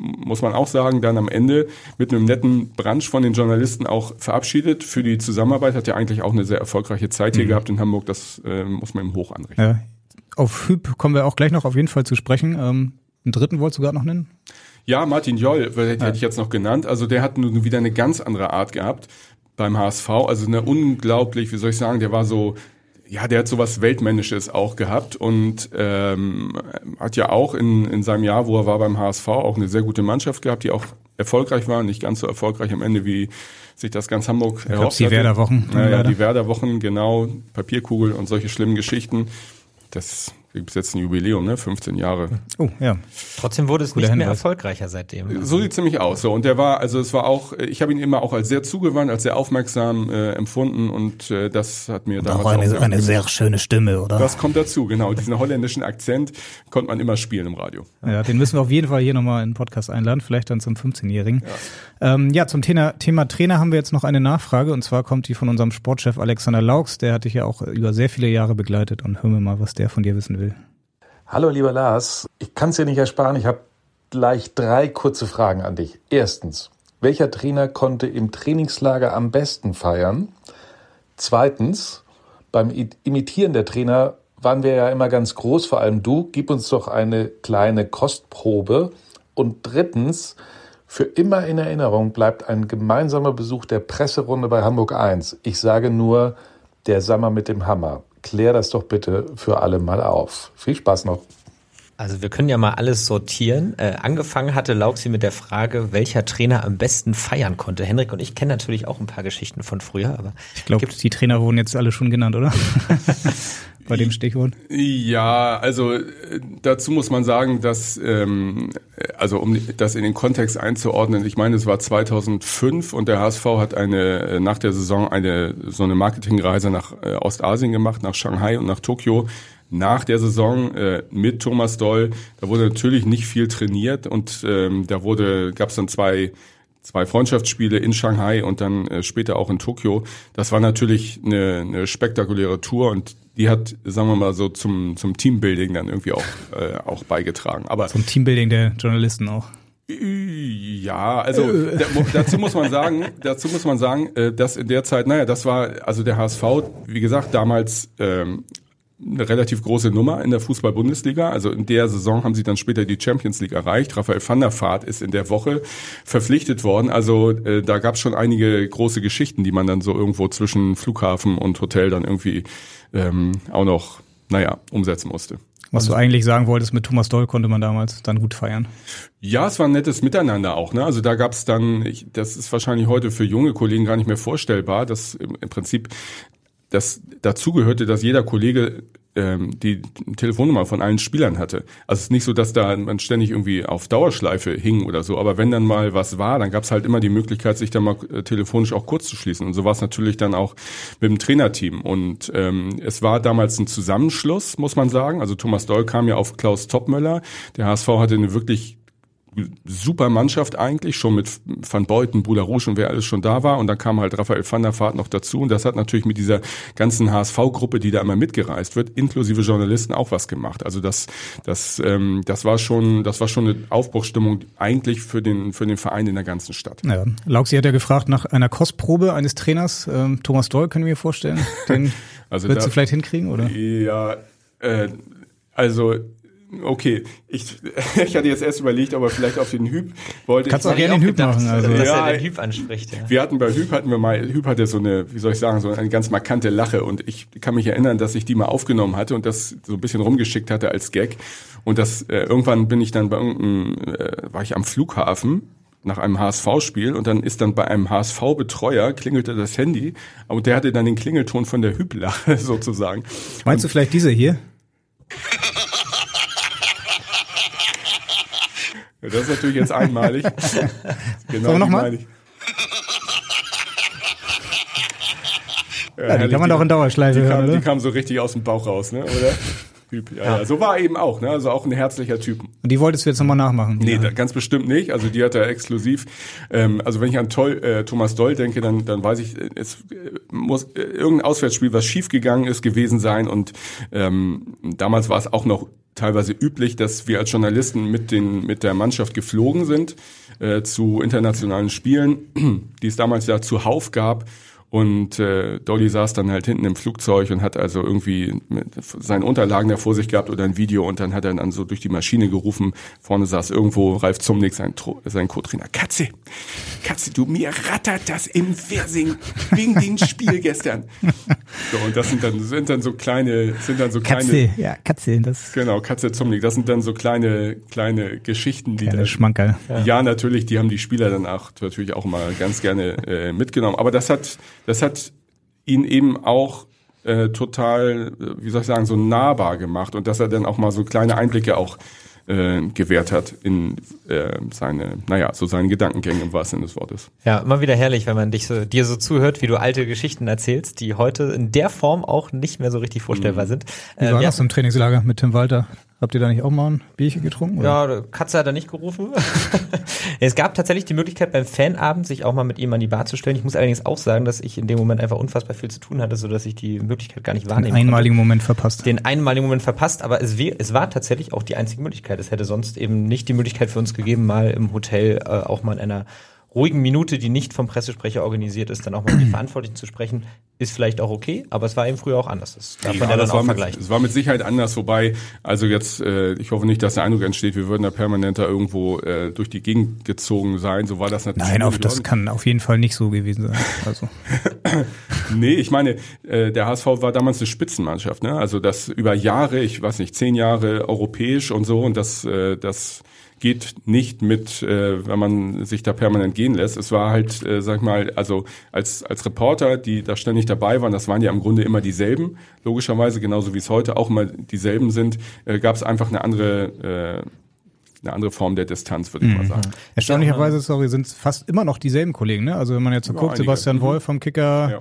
muss man auch sagen, dann am Ende mit einem netten Branch von den Journalisten auch verabschiedet für die Zusammenarbeit. Hat ja eigentlich auch eine sehr erfolgreiche Zeit hier mhm. gehabt in Hamburg. Das äh, muss man ihm hoch anrechnen. Ja. Auf Hüb kommen wir auch gleich noch auf jeden Fall zu sprechen. Ähm, einen dritten wolltest du gerade noch nennen? Ja, Martin Joll hätte ja. ich jetzt noch genannt. Also der hat nun wieder eine ganz andere Art gehabt beim HSV. Also eine unglaublich, wie soll ich sagen, der war so ja, der hat sowas Weltmännisches auch gehabt und ähm, hat ja auch in, in seinem Jahr, wo er war beim HSV, auch eine sehr gute Mannschaft gehabt, die auch erfolgreich war, nicht ganz so erfolgreich am Ende, wie sich das ganz Hamburg ich erhofft die Werder-Wochen. Naja, die Werder-Wochen, genau, Papierkugel und solche schlimmen Geschichten. Das gibt es jetzt ein Jubiläum, ne? 15 Jahre. Oh, ja. Trotzdem wurde es Guter nicht mehr Hinweis. erfolgreicher seitdem. So sieht ziemlich aus. So und der war, also es war auch, ich habe ihn immer auch als sehr zugewandt, als sehr aufmerksam äh, empfunden und äh, das hat mir damals Auch eine, auch eine sehr schöne Stimme, oder? Das kommt dazu, genau. Diesen holländischen Akzent konnte man immer spielen im Radio. Ja, den müssen wir auf jeden Fall hier nochmal in den Podcast einladen, vielleicht dann zum 15-Jährigen. Ja. Ähm, ja, zum Thema, Thema Trainer haben wir jetzt noch eine Nachfrage und zwar kommt die von unserem Sportchef Alexander Laux, der hat dich ja auch über sehr viele Jahre begleitet und hören wir mal, was der von dir wissen will. Hallo lieber Lars, ich kann es dir nicht ersparen, ich habe gleich drei kurze Fragen an dich. Erstens, welcher Trainer konnte im Trainingslager am besten feiern? Zweitens, beim Imitieren der Trainer waren wir ja immer ganz groß, vor allem du. Gib uns doch eine kleine Kostprobe. Und drittens, für immer in Erinnerung bleibt ein gemeinsamer Besuch der Presserunde bei Hamburg 1. Ich sage nur, der Sommer mit dem Hammer. Klär das doch bitte für alle mal auf. Viel Spaß noch. Also wir können ja mal alles sortieren. Äh, angefangen hatte Lauxi mit der Frage, welcher Trainer am besten feiern konnte. Henrik und ich kennen natürlich auch ein paar Geschichten von früher, aber ich glaube, die Trainer wurden jetzt alle schon genannt, oder? (laughs) Bei dem Stichwort. Ja, also äh, dazu muss man sagen, dass ähm, also um das in den Kontext einzuordnen, ich meine, es war 2005 und der HSV hat eine äh, nach der Saison eine so eine Marketingreise nach äh, Ostasien gemacht, nach Shanghai und nach Tokio nach der Saison äh, mit Thomas Doll. Da wurde natürlich nicht viel trainiert und ähm, da wurde gab es dann zwei zwei Freundschaftsspiele in Shanghai und dann äh, später auch in Tokio. Das war natürlich eine, eine spektakuläre Tour und die hat, sagen wir mal so, zum, zum Teambuilding dann irgendwie auch, (laughs) äh, auch beigetragen. Aber zum Teambuilding der Journalisten auch. Ja, also da, dazu muss man sagen, (laughs) dazu muss man sagen, äh, dass in der Zeit, naja, das war also der HSV, wie gesagt, damals ähm, eine relativ große Nummer in der Fußball-Bundesliga. Also in der Saison haben sie dann später die Champions League erreicht. Raphael van der Vaart ist in der Woche verpflichtet worden. Also äh, da gab es schon einige große Geschichten, die man dann so irgendwo zwischen Flughafen und Hotel dann irgendwie ähm, auch noch, naja, umsetzen musste. Was du eigentlich sagen wolltest, mit Thomas Doll konnte man damals dann gut feiern. Ja, es war ein nettes Miteinander auch. Ne? Also da gab es dann, ich, das ist wahrscheinlich heute für junge Kollegen gar nicht mehr vorstellbar, dass im Prinzip das dazu gehörte, dass jeder Kollege ähm, die Telefonnummer von allen Spielern hatte. Also es ist nicht so, dass da man ständig irgendwie auf Dauerschleife hing oder so, aber wenn dann mal was war, dann gab es halt immer die Möglichkeit, sich da mal äh, telefonisch auch kurz zu schließen. Und so war es natürlich dann auch mit dem Trainerteam. Und ähm, es war damals ein Zusammenschluss, muss man sagen. Also Thomas Doll kam ja auf Klaus Topmöller. Der HSV hatte eine wirklich super Mannschaft eigentlich, schon mit Van Beuten, Bula Rouge und wer alles schon da war. Und dann kam halt Raphael van der Vaart noch dazu. Und das hat natürlich mit dieser ganzen HSV-Gruppe, die da immer mitgereist wird, inklusive Journalisten auch was gemacht. Also das, das, ähm, das war schon, das war schon eine Aufbruchsstimmung eigentlich für den, für den Verein in der ganzen Stadt. Ja. Lauxi hat ja gefragt nach einer Kostprobe eines Trainers. Ähm, Thomas Doll, können wir mir vorstellen. Den (laughs) also würdest da, du vielleicht hinkriegen, oder? Ja, äh, also Okay, ich, (laughs) ich hatte jetzt erst überlegt, aber vielleicht auf den Hüb wollte Kannst ich. auch gerne den Hüb machen. Also. Dass Ja, er den Hüb anspricht. Ja. Wir hatten bei Hüb hatten wir mal, Hüb hatte so eine, wie soll ich sagen, so eine ganz markante Lache und ich kann mich erinnern, dass ich die mal aufgenommen hatte und das so ein bisschen rumgeschickt hatte als Gag und das äh, irgendwann bin ich dann bei irgendeinem, äh, war ich am Flughafen nach einem HSV-Spiel und dann ist dann bei einem HSV-Betreuer klingelte das Handy und der hatte dann den Klingelton von der Hüb-Lache (laughs) sozusagen. Meinst du vielleicht diese hier? (laughs) Das ist natürlich jetzt einmalig. (laughs) genau, Sollen wir noch die mal? meine ich. Ja, die kann man doch in Dauerschleife die hören, kam, oder? Die kam so richtig aus dem Bauch raus, ne? Oder? Typ, ja, ja. So war er eben auch, ne? Also auch ein herzlicher Typ. Und die wolltest du jetzt nochmal nachmachen? Nee, ja. da, ganz bestimmt nicht. Also die hat er exklusiv. Ähm, also wenn ich an Toll, äh, Thomas Doll denke, dann, dann weiß ich, äh, es äh, muss äh, irgendein Auswärtsspiel, was schiefgegangen ist, gewesen sein. Und ähm, damals war es auch noch teilweise üblich, dass wir als Journalisten mit den mit der Mannschaft geflogen sind äh, zu internationalen Spielen, (clears throat) die es damals ja zuhauf gab. Und äh, Dolly saß dann halt hinten im Flugzeug und hat also irgendwie mit seinen Unterlagen da vor sich gehabt oder ein Video und dann hat er dann so durch die Maschine gerufen. Vorne saß irgendwo Ralf Zumnick, sein, sein Co-Trainer. Katze, Katze, du, mir rattert das im Fernsehen wegen dem Spiel gestern. So, und das sind dann, sind dann so kleine, sind dann so kleine, Katze, ja, Katze, das genau, Katze Zumnick, das sind dann so kleine, kleine Geschichten, die kleine dann, Schmankerl. ja. natürlich, die haben die Spieler dann auch natürlich auch mal ganz gerne äh, mitgenommen. Aber das hat, das hat ihn eben auch äh, total, äh, wie soll ich sagen, so nahbar gemacht und dass er dann auch mal so kleine Einblicke auch äh, gewährt hat in äh, seine, naja, so seine Gedankengänge im wahrsten Sinne des Wortes. Ja, immer wieder herrlich, wenn man dich so, dir so zuhört, wie du alte Geschichten erzählst, die heute in der Form auch nicht mehr so richtig vorstellbar sind. Wie Äh, war wir- das im Trainingslager mit Tim Walter? Habt ihr da nicht auch mal ein Bierchen getrunken? oder? Ja, Katze hat er nicht gerufen. (laughs) es gab tatsächlich die Möglichkeit beim Fanabend sich auch mal mit ihm an die Bar zu stellen. Ich muss allerdings auch sagen, dass ich in dem Moment einfach unfassbar viel zu tun hatte, so dass ich die Möglichkeit gar nicht wahrnehmen einmaligen konnte. Moment verpasst. Den einmaligen Moment verpasst, aber es, es war tatsächlich auch die einzige Möglichkeit. Es hätte sonst eben nicht die Möglichkeit für uns gegeben, mal im Hotel äh, auch mal in einer ruhigen Minute, die nicht vom Pressesprecher organisiert ist, dann auch mal mit den Verantwortlichen zu sprechen, ist vielleicht auch okay, aber es war eben früher auch anders. Das darf man ja, dann das auch war mit, vergleichen. es war mit Sicherheit anders, wobei, also jetzt, äh, ich hoffe nicht, dass der Eindruck entsteht, wir würden da permanent da irgendwo äh, durch die Gegend gezogen sein. So war das natürlich. Nein, auf, das kann auf jeden Fall nicht so gewesen sein. Also, (laughs) Nee, ich meine, äh, der HSV war damals eine Spitzenmannschaft, ne? Also das über Jahre, ich weiß nicht, zehn Jahre europäisch und so und das, äh, das geht nicht mit, äh, wenn man sich da permanent gehen lässt. Es war halt, äh, sag ich mal, also als als Reporter, die da ständig dabei waren, das waren ja im Grunde immer dieselben, logischerweise genauso wie es heute auch immer dieselben sind, äh, gab es einfach eine andere äh, eine andere Form der Distanz, würde ich mal sagen. erstaunlicherweise, sorry, sind es fast immer noch dieselben Kollegen, ne? Also wenn man jetzt so Ja, guckt, einige. Sebastian Mhm. Wolf vom Kicker, Ja.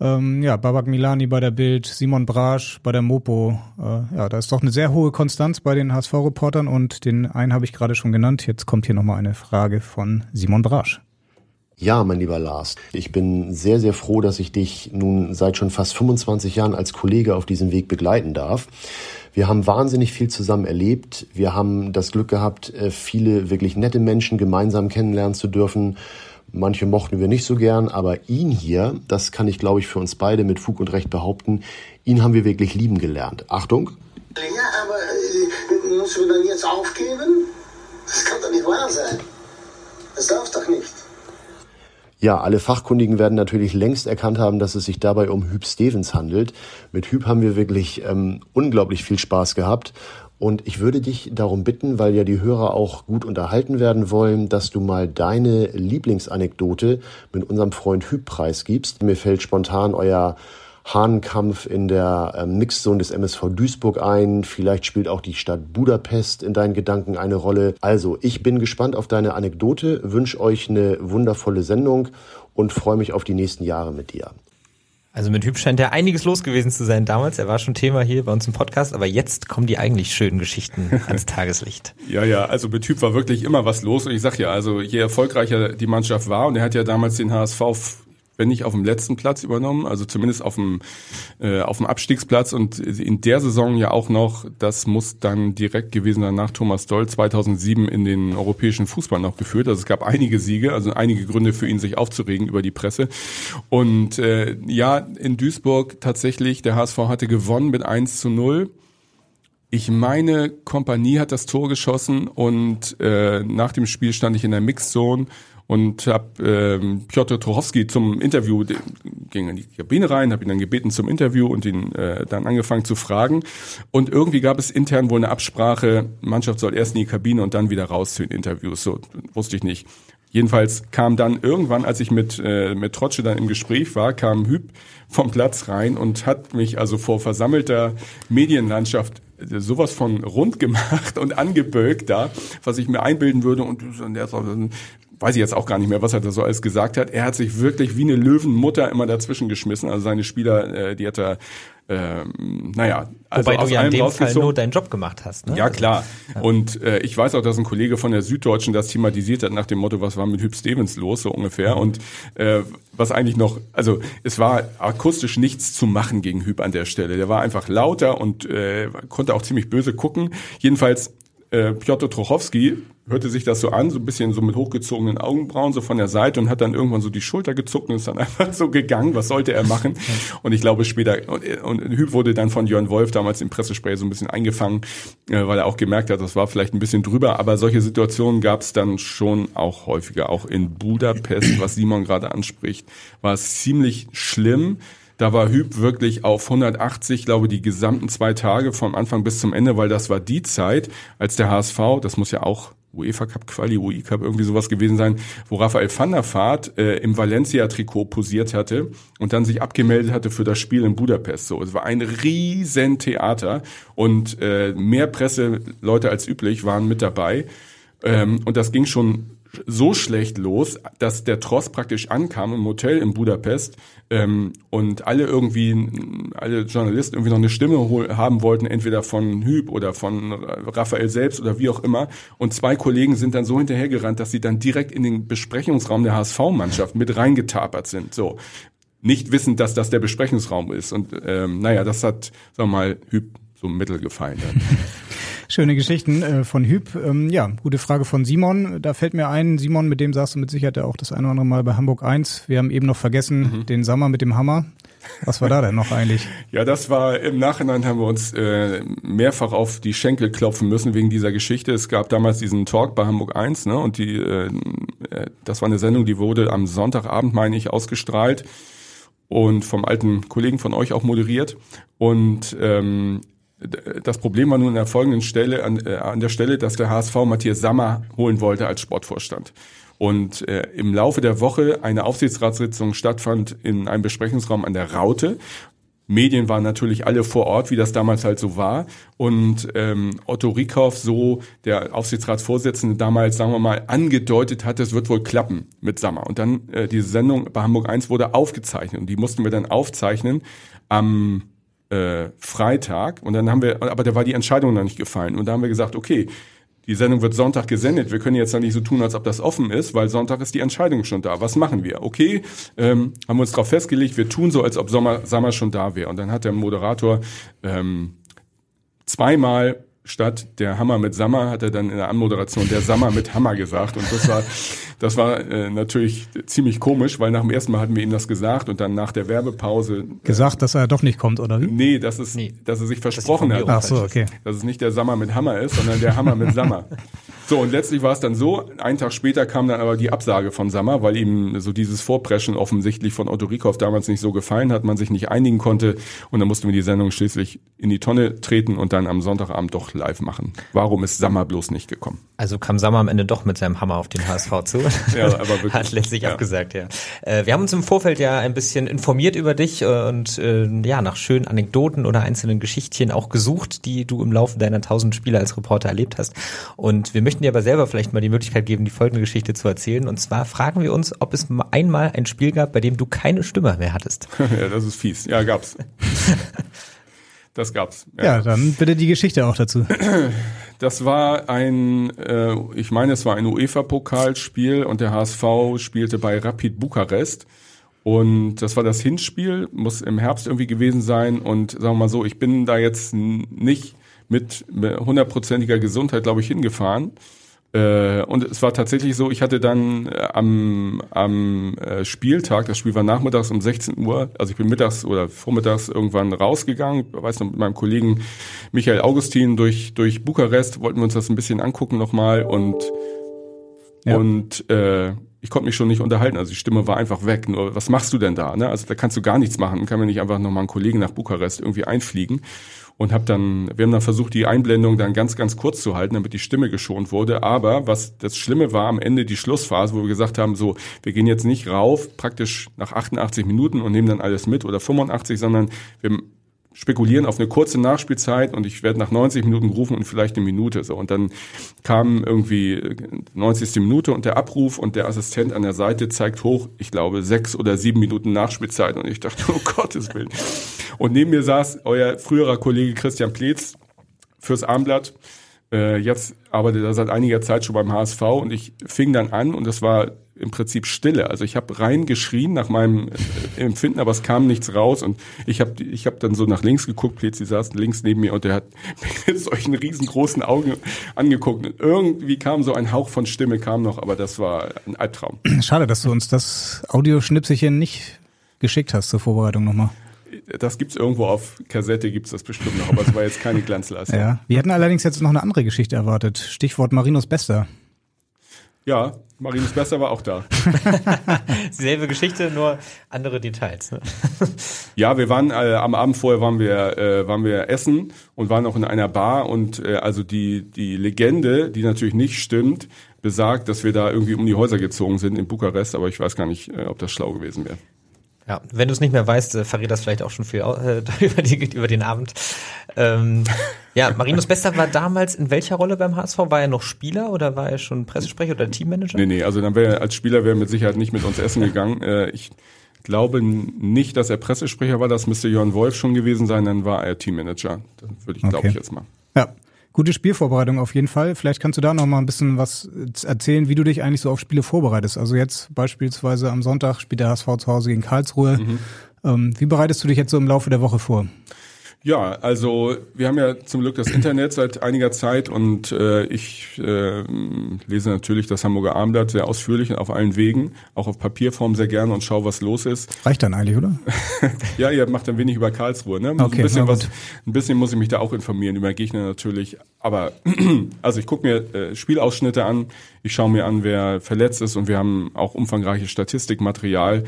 Ähm, ja, Babak Milani bei der Bild, Simon Brasch bei der Mopo. Äh, ja, da ist doch eine sehr hohe Konstanz bei den HSV-Reportern und den einen habe ich gerade schon genannt. Jetzt kommt hier nochmal eine Frage von Simon Brasch. Ja, mein lieber Lars, ich bin sehr, sehr froh, dass ich dich nun seit schon fast 25 Jahren als Kollege auf diesem Weg begleiten darf. Wir haben wahnsinnig viel zusammen erlebt. Wir haben das Glück gehabt, äh, viele wirklich nette Menschen gemeinsam kennenlernen zu dürfen. Manche mochten wir nicht so gern, aber ihn hier, das kann ich glaube ich für uns beide mit Fug und Recht behaupten, ihn haben wir wirklich lieben gelernt. Achtung, Ja, aber äh, müssen wir dann jetzt aufgeben? Das kann doch nicht wahr sein. Das darf doch nicht. Ja, alle Fachkundigen werden natürlich längst erkannt haben, dass es sich dabei um Hüb Stevens handelt. Mit Hüb haben wir wirklich ähm, unglaublich viel Spaß gehabt. Und ich würde dich darum bitten, weil ja die Hörer auch gut unterhalten werden wollen, dass du mal deine Lieblingsanekdote mit unserem Freund Hüb preisgibst. Mir fällt spontan euer Hahnenkampf in der ähm, Mixzone des MSV Duisburg ein. Vielleicht spielt auch die Stadt Budapest in deinen Gedanken eine Rolle. Also, ich bin gespannt auf deine Anekdote, wünsche euch eine wundervolle Sendung und freue mich auf die nächsten Jahre mit dir. Also mit Hüb scheint ja einiges los gewesen zu sein damals. Er war schon Thema hier bei uns im Podcast, aber jetzt kommen die eigentlich schönen Geschichten (laughs) ans Tageslicht. Ja, ja, also mit Typ war wirklich immer was los. Und ich sag ja, also je erfolgreicher die Mannschaft war, und er hat ja damals den HSV, wenn nicht auf dem letzten Platz übernommen, also zumindest auf dem, äh, auf dem Abstiegsplatz und in der Saison ja auch noch, das muss dann direkt gewesen sein nach Thomas Doll 2007 in den europäischen Fußball noch geführt. Also es gab einige Siege, also einige Gründe für ihn, sich aufzuregen über die Presse. Und äh, ja, in Duisburg tatsächlich, der HSV hatte gewonnen mit 1 zu 0. Ich meine, Kompanie hat das Tor geschossen und äh, nach dem Spiel stand ich in der Mixzone und habe ähm, Piotr Trochowski zum Interview, ging in die Kabine rein, habe ihn dann gebeten zum Interview und ihn äh, dann angefangen zu fragen. Und irgendwie gab es intern wohl eine Absprache, Mannschaft soll erst in die Kabine und dann wieder raus zu den Interviews. So wusste ich nicht. Jedenfalls kam dann irgendwann, als ich mit, äh, mit Trotsche dann im Gespräch war, kam Hüb vom Platz rein und hat mich also vor versammelter Medienlandschaft sowas von rund gemacht und angebölkt da, was ich mir einbilden würde und der so, weiß ich jetzt auch gar nicht mehr, was er da so alles gesagt hat. Er hat sich wirklich wie eine Löwenmutter immer dazwischen geschmissen. Also seine Spieler, äh, die hat er, ähm, naja, also Wobei aus du ja in dem Fall nur deinen Job gemacht hast. Ne? Ja, klar. Und äh, ich weiß auch, dass ein Kollege von der Süddeutschen das thematisiert hat nach dem Motto, was war mit Hüb Stevens los, so ungefähr. Und äh, was eigentlich noch, also es war akustisch nichts zu machen gegen Hüb an der Stelle. Der war einfach lauter und äh, konnte auch ziemlich böse gucken. Jedenfalls äh, Piotr Trochowski hörte sich das so an, so ein bisschen so mit hochgezogenen Augenbrauen, so von der Seite und hat dann irgendwann so die Schulter gezuckt und ist dann (laughs) einfach so gegangen. Was sollte er machen? Und ich glaube später, und, und Hüb wurde dann von Jörn Wolf damals im Pressespray so ein bisschen eingefangen, äh, weil er auch gemerkt hat, das war vielleicht ein bisschen drüber. Aber solche Situationen gab es dann schon auch häufiger. Auch in Budapest, was Simon gerade anspricht, war es ziemlich schlimm. Da war Hüb wirklich auf 180, glaube die gesamten zwei Tage vom Anfang bis zum Ende, weil das war die Zeit, als der HSV, das muss ja auch UEFA Cup Quali, UI Cup, irgendwie sowas gewesen sein, wo Raphael van der Vaart äh, im Valencia-Trikot posiert hatte und dann sich abgemeldet hatte für das Spiel in Budapest. So, es war ein riesen Theater und äh, mehr Presseleute als üblich waren mit dabei. Ähm, und das ging schon so schlecht los, dass der Tross praktisch ankam im Hotel in Budapest ähm, und alle irgendwie, alle Journalisten irgendwie noch eine Stimme haben wollten, entweder von Hüb oder von Raphael selbst oder wie auch immer. Und zwei Kollegen sind dann so hinterhergerannt, dass sie dann direkt in den Besprechungsraum der HSV-Mannschaft mit reingetapert sind. So nicht wissend, dass das der Besprechungsraum ist. Und ähm, naja, das hat, sagen wir mal, Hüb so mittel gefallen. Dann. (laughs) Schöne Geschichten äh, von Hüb. Ähm, ja, gute Frage von Simon. Da fällt mir ein, Simon, mit dem saß du mit Sicherheit auch das eine oder andere Mal bei Hamburg 1. Wir haben eben noch vergessen, mhm. den Sommer mit dem Hammer. Was war da denn noch eigentlich? (laughs) ja, das war im Nachhinein haben wir uns äh, mehrfach auf die Schenkel klopfen müssen wegen dieser Geschichte. Es gab damals diesen Talk bei Hamburg 1, ne? Und die, äh, äh, das war eine Sendung, die wurde am Sonntagabend, meine ich, ausgestrahlt und vom alten Kollegen von euch auch moderiert. Und ähm, das Problem war nun an der folgenden Stelle, an, äh, an der Stelle, dass der HSV Matthias Sammer holen wollte als Sportvorstand. Und äh, im Laufe der Woche eine Aufsichtsratssitzung stattfand in einem Besprechungsraum an der Raute. Medien waren natürlich alle vor Ort, wie das damals halt so war. Und ähm, Otto Rieckhoff, so der Aufsichtsratsvorsitzende damals, sagen wir mal, angedeutet hatte, es wird wohl klappen mit Sammer. Und dann äh, diese Sendung bei Hamburg 1 wurde aufgezeichnet. Und die mussten wir dann aufzeichnen am äh, Freitag und dann haben wir, aber da war die Entscheidung noch nicht gefallen und da haben wir gesagt, okay, die Sendung wird Sonntag gesendet. Wir können jetzt dann nicht so tun, als ob das offen ist, weil Sonntag ist die Entscheidung schon da. Was machen wir? Okay, ähm, haben wir uns darauf festgelegt, wir tun so, als ob Sommer, Sommer schon da wäre. Und dann hat der Moderator ähm, zweimal statt der Hammer mit Sammer hat er dann in der Anmoderation der Sammer mit Hammer gesagt. Und das war das war äh, natürlich ziemlich komisch, weil nach dem ersten Mal hatten wir ihm das gesagt und dann nach der Werbepause. Äh, gesagt, dass er doch nicht kommt, oder wie? Nee, dass, es, nee. dass er sich versprochen hat. Ach so, okay. Dass es nicht der Sammer mit Hammer ist, sondern der Hammer mit Sammer. (laughs) So, und letztlich war es dann so, einen Tag später kam dann aber die Absage von Sammer, weil ihm so dieses Vorpreschen offensichtlich von Otto Rieckhoff damals nicht so gefallen hat, man sich nicht einigen konnte und dann mussten wir die Sendung schließlich in die Tonne treten und dann am Sonntagabend doch live machen. Warum ist Sammer bloß nicht gekommen? Also kam Sammer am Ende doch mit seinem Hammer auf den HSV zu. Ja, aber (laughs) wirklich. Hat letztlich ja. abgesagt, ja. Äh, wir haben uns im Vorfeld ja ein bisschen informiert über dich äh, und äh, ja, nach schönen Anekdoten oder einzelnen Geschichtchen auch gesucht, die du im Laufe deiner tausend Spiele als Reporter erlebt hast. Und wir möchten dir aber selber vielleicht mal die Möglichkeit geben, die folgende Geschichte zu erzählen. Und zwar fragen wir uns, ob es einmal ein Spiel gab, bei dem du keine Stimme mehr hattest. (laughs) ja, das ist fies. Ja, gab's. (laughs) Das gab's. Ja. ja, dann bitte die Geschichte auch dazu. (clears throat) Das war ein, äh, ich meine, es war ein UEFA-Pokalspiel und der HSV spielte bei Rapid Bukarest. Und das war das Hinspiel, muss im Herbst irgendwie gewesen sein. Und sagen wir mal so, ich bin da jetzt nicht mit hundertprozentiger Gesundheit, glaube ich, hingefahren. Äh, und es war tatsächlich so, ich hatte dann äh, am, am äh, Spieltag, das Spiel war nachmittags um 16 Uhr, also ich bin mittags oder vormittags irgendwann rausgegangen, weiß noch, mit meinem Kollegen Michael Augustin durch, durch Bukarest, wollten wir uns das ein bisschen angucken nochmal und, ja. und äh, ich konnte mich schon nicht unterhalten, also die Stimme war einfach weg. Nur, was machst du denn da? Ne? Also da kannst du gar nichts machen, kann mir nicht einfach nochmal einen Kollegen nach Bukarest irgendwie einfliegen und habe dann, wir haben dann versucht, die Einblendung dann ganz, ganz kurz zu halten, damit die Stimme geschont wurde. Aber was das Schlimme war, am Ende die Schlussphase, wo wir gesagt haben, so, wir gehen jetzt nicht rauf, praktisch nach 88 Minuten und nehmen dann alles mit oder 85, sondern wir spekulieren auf eine kurze Nachspielzeit und ich werde nach 90 Minuten gerufen und vielleicht eine Minute so und dann kam irgendwie 90. Minute und der Abruf und der Assistent an der Seite zeigt hoch, ich glaube sechs oder sieben Minuten Nachspielzeit und ich dachte, oh (laughs) Gottes Willen. Und neben mir saß euer früherer Kollege Christian Pletz fürs Armblatt Äh, jetzt arbeitet er seit einiger Zeit schon beim HSV und ich fing dann an und das war im Prinzip Stille. Also ich habe reingeschrien nach meinem äh, Empfinden, aber es kam nichts raus und ich habe ich hab dann so nach links geguckt, Plezi saß links neben mir und der hat mir (laughs) mit solchen riesengroßen Augen angeguckt und irgendwie kam so ein Hauch von Stimme, kam noch, aber das war ein Albtraum. Schade, dass du uns das Audioschnipselchen nicht geschickt hast zur Vorbereitung nochmal. Das gibt's irgendwo auf Kassette, gibt's das bestimmt noch, aber es war jetzt keine Glanzleistung. Ja, wir hätten allerdings jetzt noch eine andere Geschichte erwartet. Stichwort Marinos Bester. Ja, Marinus Bester war auch da. (laughs) Selbe Geschichte, nur andere Details. Ne? (laughs) ja, wir waren äh, am Abend vorher waren wir äh, waren wir essen und waren auch in einer Bar und äh, also die die Legende, die natürlich nicht stimmt, besagt, dass wir da irgendwie um die Häuser gezogen sind in Bukarest, aber ich weiß gar nicht, äh, ob das schlau gewesen wäre. Ja, wenn du es nicht mehr weißt, äh, verrät das vielleicht auch schon viel äh, (laughs) über, die, über den Abend. Ähm, ja, Marinus Bester war damals in welcher Rolle beim HSV? War er noch Spieler oder war er schon Pressesprecher oder Teammanager? Nee, nee, also dann wäre als Spieler wäre mit Sicherheit nicht mit uns essen gegangen. (laughs) Äh, ich glaube nicht, dass er Pressesprecher war, das müsste Jörn Wolf schon gewesen sein, dann war er Teammanager. Das würde ich, glaube Okay. ich, jetzt mal. Ja, gute Spielvorbereitung auf jeden Fall. Vielleicht kannst du da noch mal ein bisschen was erzählen, wie du dich eigentlich so auf Spiele vorbereitest. Also jetzt beispielsweise am Sonntag spielt der HSV zu Hause gegen Karlsruhe. Ähm, wie bereitest du dich jetzt so im Laufe der Woche vor? Ja, also wir haben ja zum Glück das Internet seit einiger Zeit und äh, ich äh, lese natürlich das Hamburger Armblatt sehr ausführlich und auf allen Wegen, auch auf Papierform sehr gerne und schaue, was los ist. Reicht dann eigentlich, oder? (laughs) ja, ihr macht ein wenig über Karlsruhe, ne? Okay, ein bisschen was, ein bisschen muss ich mich da auch informieren über Gegner natürlich. Aber (clears throat) also ich gucke mir äh, Spielausschnitte an, ich schaue mir an, wer verletzt ist und wir haben auch umfangreiches Statistikmaterial,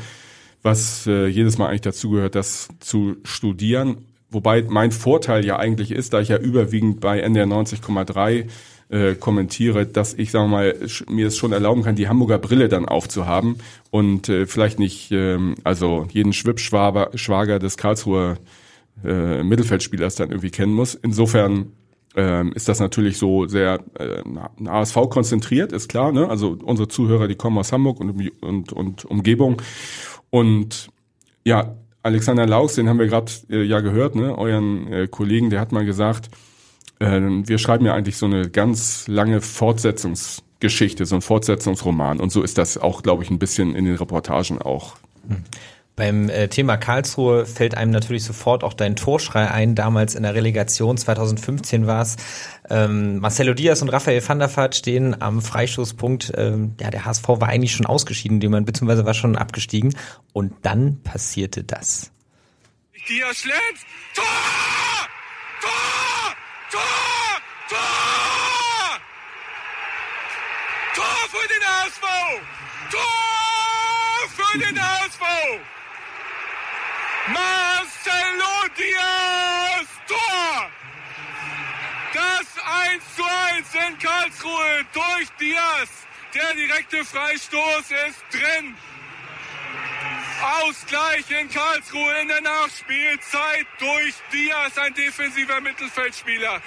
was äh, jedes Mal eigentlich dazugehört, das zu studieren. Wobei mein Vorteil ja eigentlich ist, da ich ja überwiegend bei NDR 90,3 äh, kommentiere, dass ich, sagen wir mal, mir es schon erlauben kann, die Hamburger Brille dann aufzuhaben und äh, vielleicht nicht, ähm, also jeden Schwippschwager Schwager des Karlsruher äh, Mittelfeldspielers dann irgendwie kennen muss. Insofern ähm, ist das natürlich so sehr äh, ASV konzentriert, ist klar. Ne? Also unsere Zuhörer, die kommen aus Hamburg und, und, und Umgebung. Und ja, Alexander Laux, den haben wir gerade äh, ja gehört, ne? euren äh, Kollegen, der hat mal gesagt, äh, wir schreiben ja eigentlich so eine ganz lange Fortsetzungsgeschichte, so ein Fortsetzungsroman. Und so ist das auch, glaube ich, ein bisschen in den Reportagen auch. Beim äh, Thema Karlsruhe fällt einem natürlich sofort auch dein Torschrei ein. Damals in der Relegation 2015 war es. Ähm, Marcelo Diaz und Raphael van der Vaart stehen am Freistoßpunkt. Ähm, ja, der HSV war eigentlich schon ausgeschieden, jemand beziehungsweise war schon abgestiegen. Und dann passierte das. Diaz schlägt. Tor! Tor! Tor! Tor! Tor für den HSV! Tor für den HSV! Marcelo Diaz! Tor! Das 1 zu 1 in Karlsruhe durch Diaz. Der direkte Freistoß ist drin. Ausgleich in Karlsruhe in der Nachspielzeit durch Diaz, ein defensiver Mittelfeldspieler.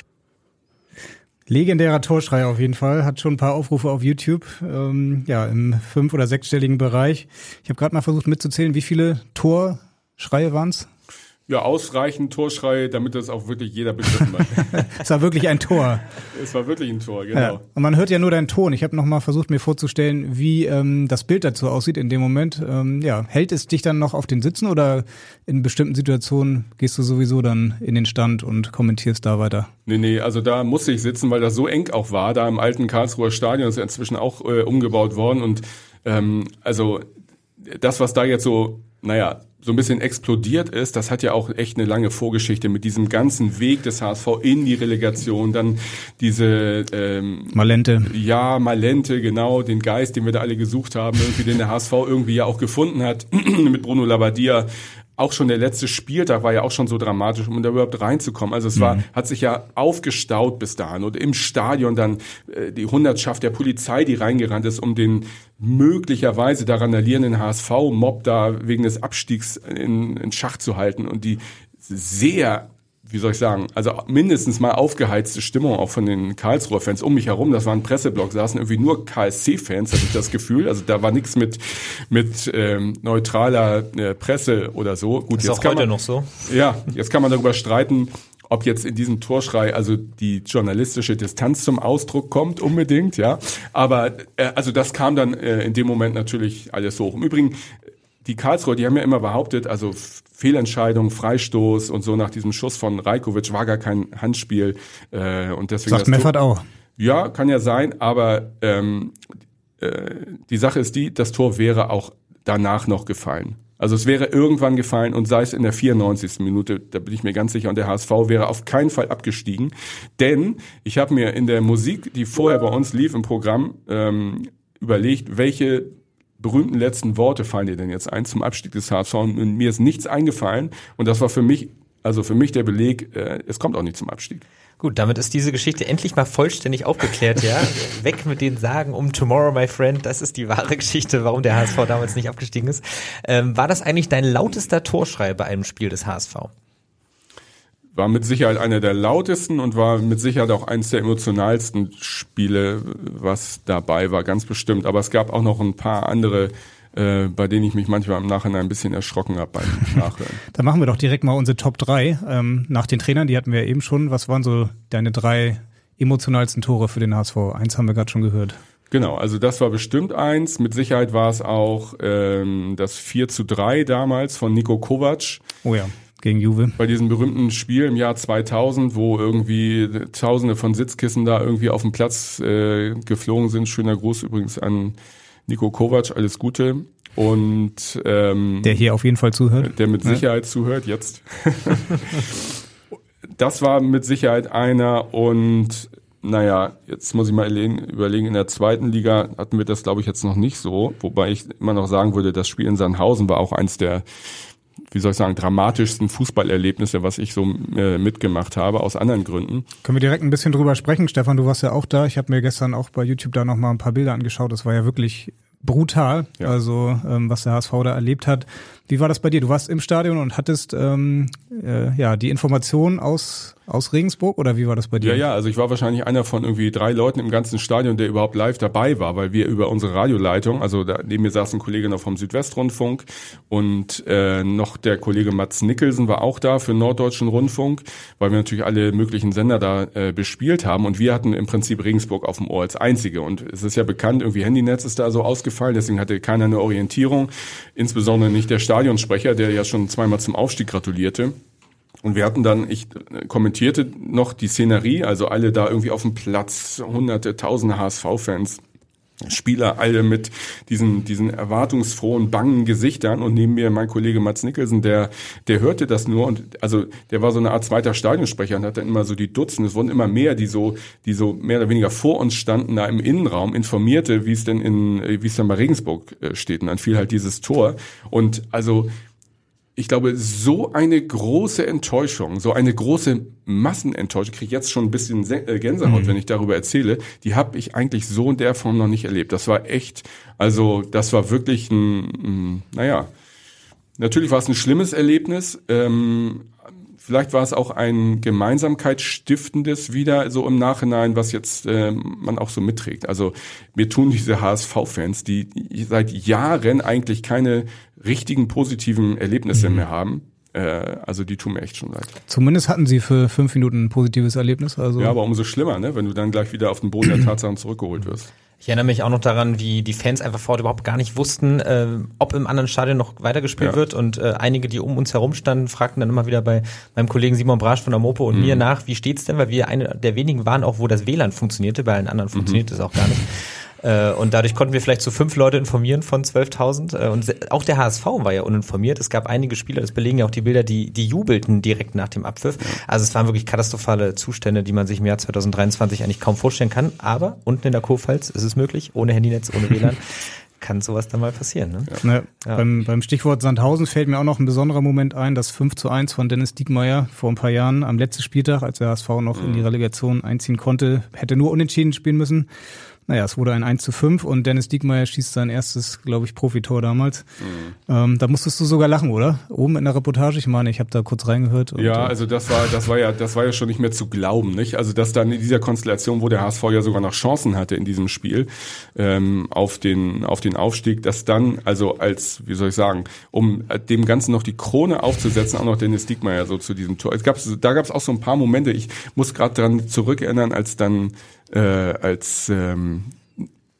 Legendärer Torschrei auf jeden Fall, hat schon ein paar Aufrufe auf YouTube, ähm, ja, im fünf- oder sechsstelligen Bereich. Ich habe gerade mal versucht mitzuzählen, wie viele Torschreie waren's? Ja, ausreichend Torschrei, damit das auch wirklich jeder begriffen hat. (laughs) Es war wirklich ein Tor. es war wirklich ein Tor, genau. Ja. Und man hört ja nur deinen Ton. Ich habe noch mal versucht, mir vorzustellen, wie ähm, das Bild dazu aussieht in dem Moment. Ähm, ja, hält es dich dann noch auf den Sitzen oder in bestimmten Situationen gehst du sowieso dann in den Stand und kommentierst da weiter? Nee, nee, also da musste ich sitzen, weil das so eng auch war. Da im alten Karlsruher Stadion ist ja inzwischen auch äh, umgebaut worden. Und ähm, also das, was da jetzt so, naja, so ein bisschen explodiert ist, das hat ja auch echt eine lange Vorgeschichte mit diesem ganzen Weg des HSV in die Relegation, dann diese ähm, Malente. Ja, Malente, genau, den Geist, den wir da alle gesucht haben, irgendwie den der HSV irgendwie ja auch gefunden hat (clears throat) mit Bruno Labbadia. Auch schon der letzte Spieltag war ja auch schon so dramatisch, um da überhaupt reinzukommen. Also es war, Mhm. hat sich ja aufgestaut bis dahin und im Stadion dann äh, die Hundertschaft der Polizei, die reingerannt ist, um den möglicherweise daran alierenden HSV-Mob da wegen des Abstiegs in, in Schach zu halten und die sehr wie soll ich sagen, also mindestens mal aufgeheizte Stimmung auch von den Karlsruher Fans um mich herum. Das war ein Presseblock, saßen irgendwie nur KSC-Fans, hatte ich das Gefühl. Also da war nichts mit mit ähm, neutraler äh, Presse oder so. Gut, Ist jetzt auch kann heute man, noch so. Ja, jetzt kann man darüber streiten, ob jetzt in diesem Torschrei also die journalistische Distanz zum Ausdruck kommt unbedingt, ja. Aber äh, also das kam dann äh, in dem Moment natürlich alles hoch. Im Übrigen die Karlsruhe, die haben ja immer behauptet, also Fehlentscheidung, Freistoß und so nach diesem Schuss von Rajkovic war gar kein Handspiel äh, und deswegen Sagt Meffert auch. Ja, kann ja sein, aber ähm, äh, die Sache ist die, das Tor wäre auch danach noch gefallen. Also es wäre irgendwann gefallen und sei es in der 94. Minute, da bin ich mir ganz sicher, und der HSV wäre auf keinen Fall abgestiegen. Denn ich habe mir in der Musik, die vorher bei uns lief im Programm, ähm, überlegt, welche berühmten letzten Worte fallen dir denn jetzt ein zum Abstieg des HSV? Und mir ist nichts eingefallen. Und das war für mich, also für mich der Beleg, äh, es kommt auch nicht zum Abstieg. Gut, damit ist diese Geschichte endlich mal vollständig aufgeklärt, ja. (laughs) Weg mit den Sagen um Tomorrow, my friend. Das ist die wahre Geschichte, warum der HSV damals nicht abgestiegen ist. Ähm, war das eigentlich dein lautester Torschrei bei einem Spiel des HSV? War mit Sicherheit einer der lautesten und war mit Sicherheit auch eines der emotionalsten Spiele, was dabei war, ganz bestimmt. Aber es gab auch noch ein paar andere äh, bei denen ich mich manchmal im Nachhinein ein bisschen erschrocken habe beim (laughs) Nachhören. Dann machen wir doch direkt mal unsere Top 3 ähm, nach den Trainern, die hatten wir eben schon. Was waren so deine drei emotionalsten Tore für den HSV? Eins haben wir gerade schon gehört. Genau, also das war bestimmt eins. Mit Sicherheit war es auch ähm, das 4 zu 3 damals von Nico Kovac. Oh ja, gegen Juve. Bei diesem berühmten Spiel im Jahr 2000, wo irgendwie Tausende von Sitzkissen da irgendwie auf dem Platz äh, geflogen sind. Schöner Gruß übrigens an Nico Kovac, alles Gute. Und ähm, der hier auf jeden Fall zuhört. Der mit Sicherheit ja. zuhört jetzt. (laughs) das war mit Sicherheit einer und naja, jetzt muss ich mal überlegen, in der zweiten Liga hatten wir das, glaube ich, jetzt noch nicht so, wobei ich immer noch sagen würde, das Spiel in Sandhausen war auch eins der, wie soll ich sagen, dramatischsten Fußballerlebnisse, was ich so äh, mitgemacht habe, aus anderen Gründen. Können wir direkt ein bisschen drüber sprechen, Stefan, du warst ja auch da. Ich habe mir gestern auch bei YouTube da nochmal ein paar Bilder angeschaut. Das war ja wirklich brutal, ja. also ähm, was der HSV da erlebt hat. Wie war das bei dir? Du warst im Stadion und hattest ähm, äh, ja die Informationen aus aus Regensburg oder wie war das bei dir? Ja, ja, also ich war wahrscheinlich einer von irgendwie drei Leuten im ganzen Stadion, der überhaupt live dabei war, weil wir über unsere Radioleitung, also da, neben mir saß ein Kollege noch vom Südwestrundfunk und äh, noch der Kollege Mats Nicholson war auch da für Norddeutschen Rundfunk, weil wir natürlich alle möglichen Sender da äh, bespielt haben und wir hatten im Prinzip Regensburg auf dem Ohr als einzige und es ist ja bekannt, irgendwie Handynetz ist da so ausgefallen, deswegen hatte keiner eine Orientierung, insbesondere nicht der Stadionsprecher, der ja schon zweimal zum Aufstieg gratulierte. Und wir hatten dann, ich kommentierte noch die Szenerie, also alle da irgendwie auf dem Platz, hunderte, tausende HSV-Fans. Spieler alle mit diesen, diesen erwartungsfrohen, bangen Gesichtern. Und neben mir mein Kollege Mats Nicholson, der, der hörte das nur und also der war so eine Art zweiter Stadionsprecher und hat dann immer so die Dutzend, es wurden immer mehr, die so, die so mehr oder weniger vor uns standen, da im Innenraum, informierte, wie es denn in, wie es dann bei Regensburg äh, steht. Und dann fiel halt dieses Tor. Und also ich glaube, so eine große Enttäuschung, so eine große Massenenttäuschung, kriege ich jetzt schon ein bisschen äh, Gänsehaut, mhm. wenn ich darüber erzähle, die habe ich eigentlich so in der Form noch nicht erlebt. Das war echt, also das war wirklich ein, ein naja, natürlich war es ein schlimmes Erlebnis, ähm, Vielleicht war es auch ein Gemeinsamkeitsstiftendes wieder so im Nachhinein, was jetzt äh, man auch so mitträgt. Also mir tun diese HSV-Fans, die seit Jahren eigentlich keine richtigen positiven Erlebnisse mhm. mehr haben, äh, also die tun mir echt schon leid. Zumindest hatten sie für fünf Minuten ein positives Erlebnis. Also ja, aber umso schlimmer, ne, wenn du dann gleich wieder auf den Boden der (clears throat) Tatsachen zurückgeholt wirst. Ich erinnere mich auch noch daran, wie die Fans einfach vor Ort überhaupt gar nicht wussten, äh, ob im anderen Stadion noch weitergespielt ja. wird. Und äh, einige, die um uns herum standen, fragten dann immer wieder bei meinem Kollegen Simon Brasch von der Mopo und mhm. mir nach, wie steht's denn? Weil wir eine der wenigen waren auch, wo das WLAN funktionierte. Bei allen anderen mhm. funktioniert es auch gar nicht. Äh, und dadurch konnten wir vielleicht so fünf Leute informieren von 12.000. Äh, und auch der HSV war ja uninformiert. Es gab einige Spieler, das belegen ja auch die Bilder, die, die jubelten direkt nach dem Abpfiff. Also es waren wirklich katastrophale Zustände, die man sich im Jahr 2023 eigentlich kaum vorstellen kann. Aber unten in der Kurpfalz ist es möglich, ohne Handynetz, ohne WLAN. (laughs) kann sowas dann mal passieren. Ne? Ja. Ja. Beim, beim Stichwort Sandhausen fällt mir auch noch ein besonderer Moment ein, das 5 zu 1 von Dennis Diekmeyer vor ein paar Jahren am letzten Spieltag, als der HSV noch mhm. in die Relegation einziehen konnte, hätte nur unentschieden spielen müssen. Naja, es wurde ein 1 zu 5 und Dennis Diekmeyer schießt sein erstes, glaube ich, Profitor damals. Mhm. Ähm, da musstest du sogar lachen, oder? Oben in der Reportage, ich meine, ich habe da kurz reingehört. Ja, also das war, das war ja, das war ja schon nicht mehr zu glauben, nicht? Also dass dann in dieser Konstellation, wo der HSV ja sogar noch Chancen hatte in diesem Spiel ähm, auf den auf den Aufstieg, dass dann also als, wie soll ich sagen, um dem Ganzen noch die Krone aufzusetzen, auch noch Dennis Diekmeyer so zu diesem Tor. Es gab, da gab es auch so ein paar Momente. Ich muss gerade dran zurückerinnern, als dann äh, als ähm,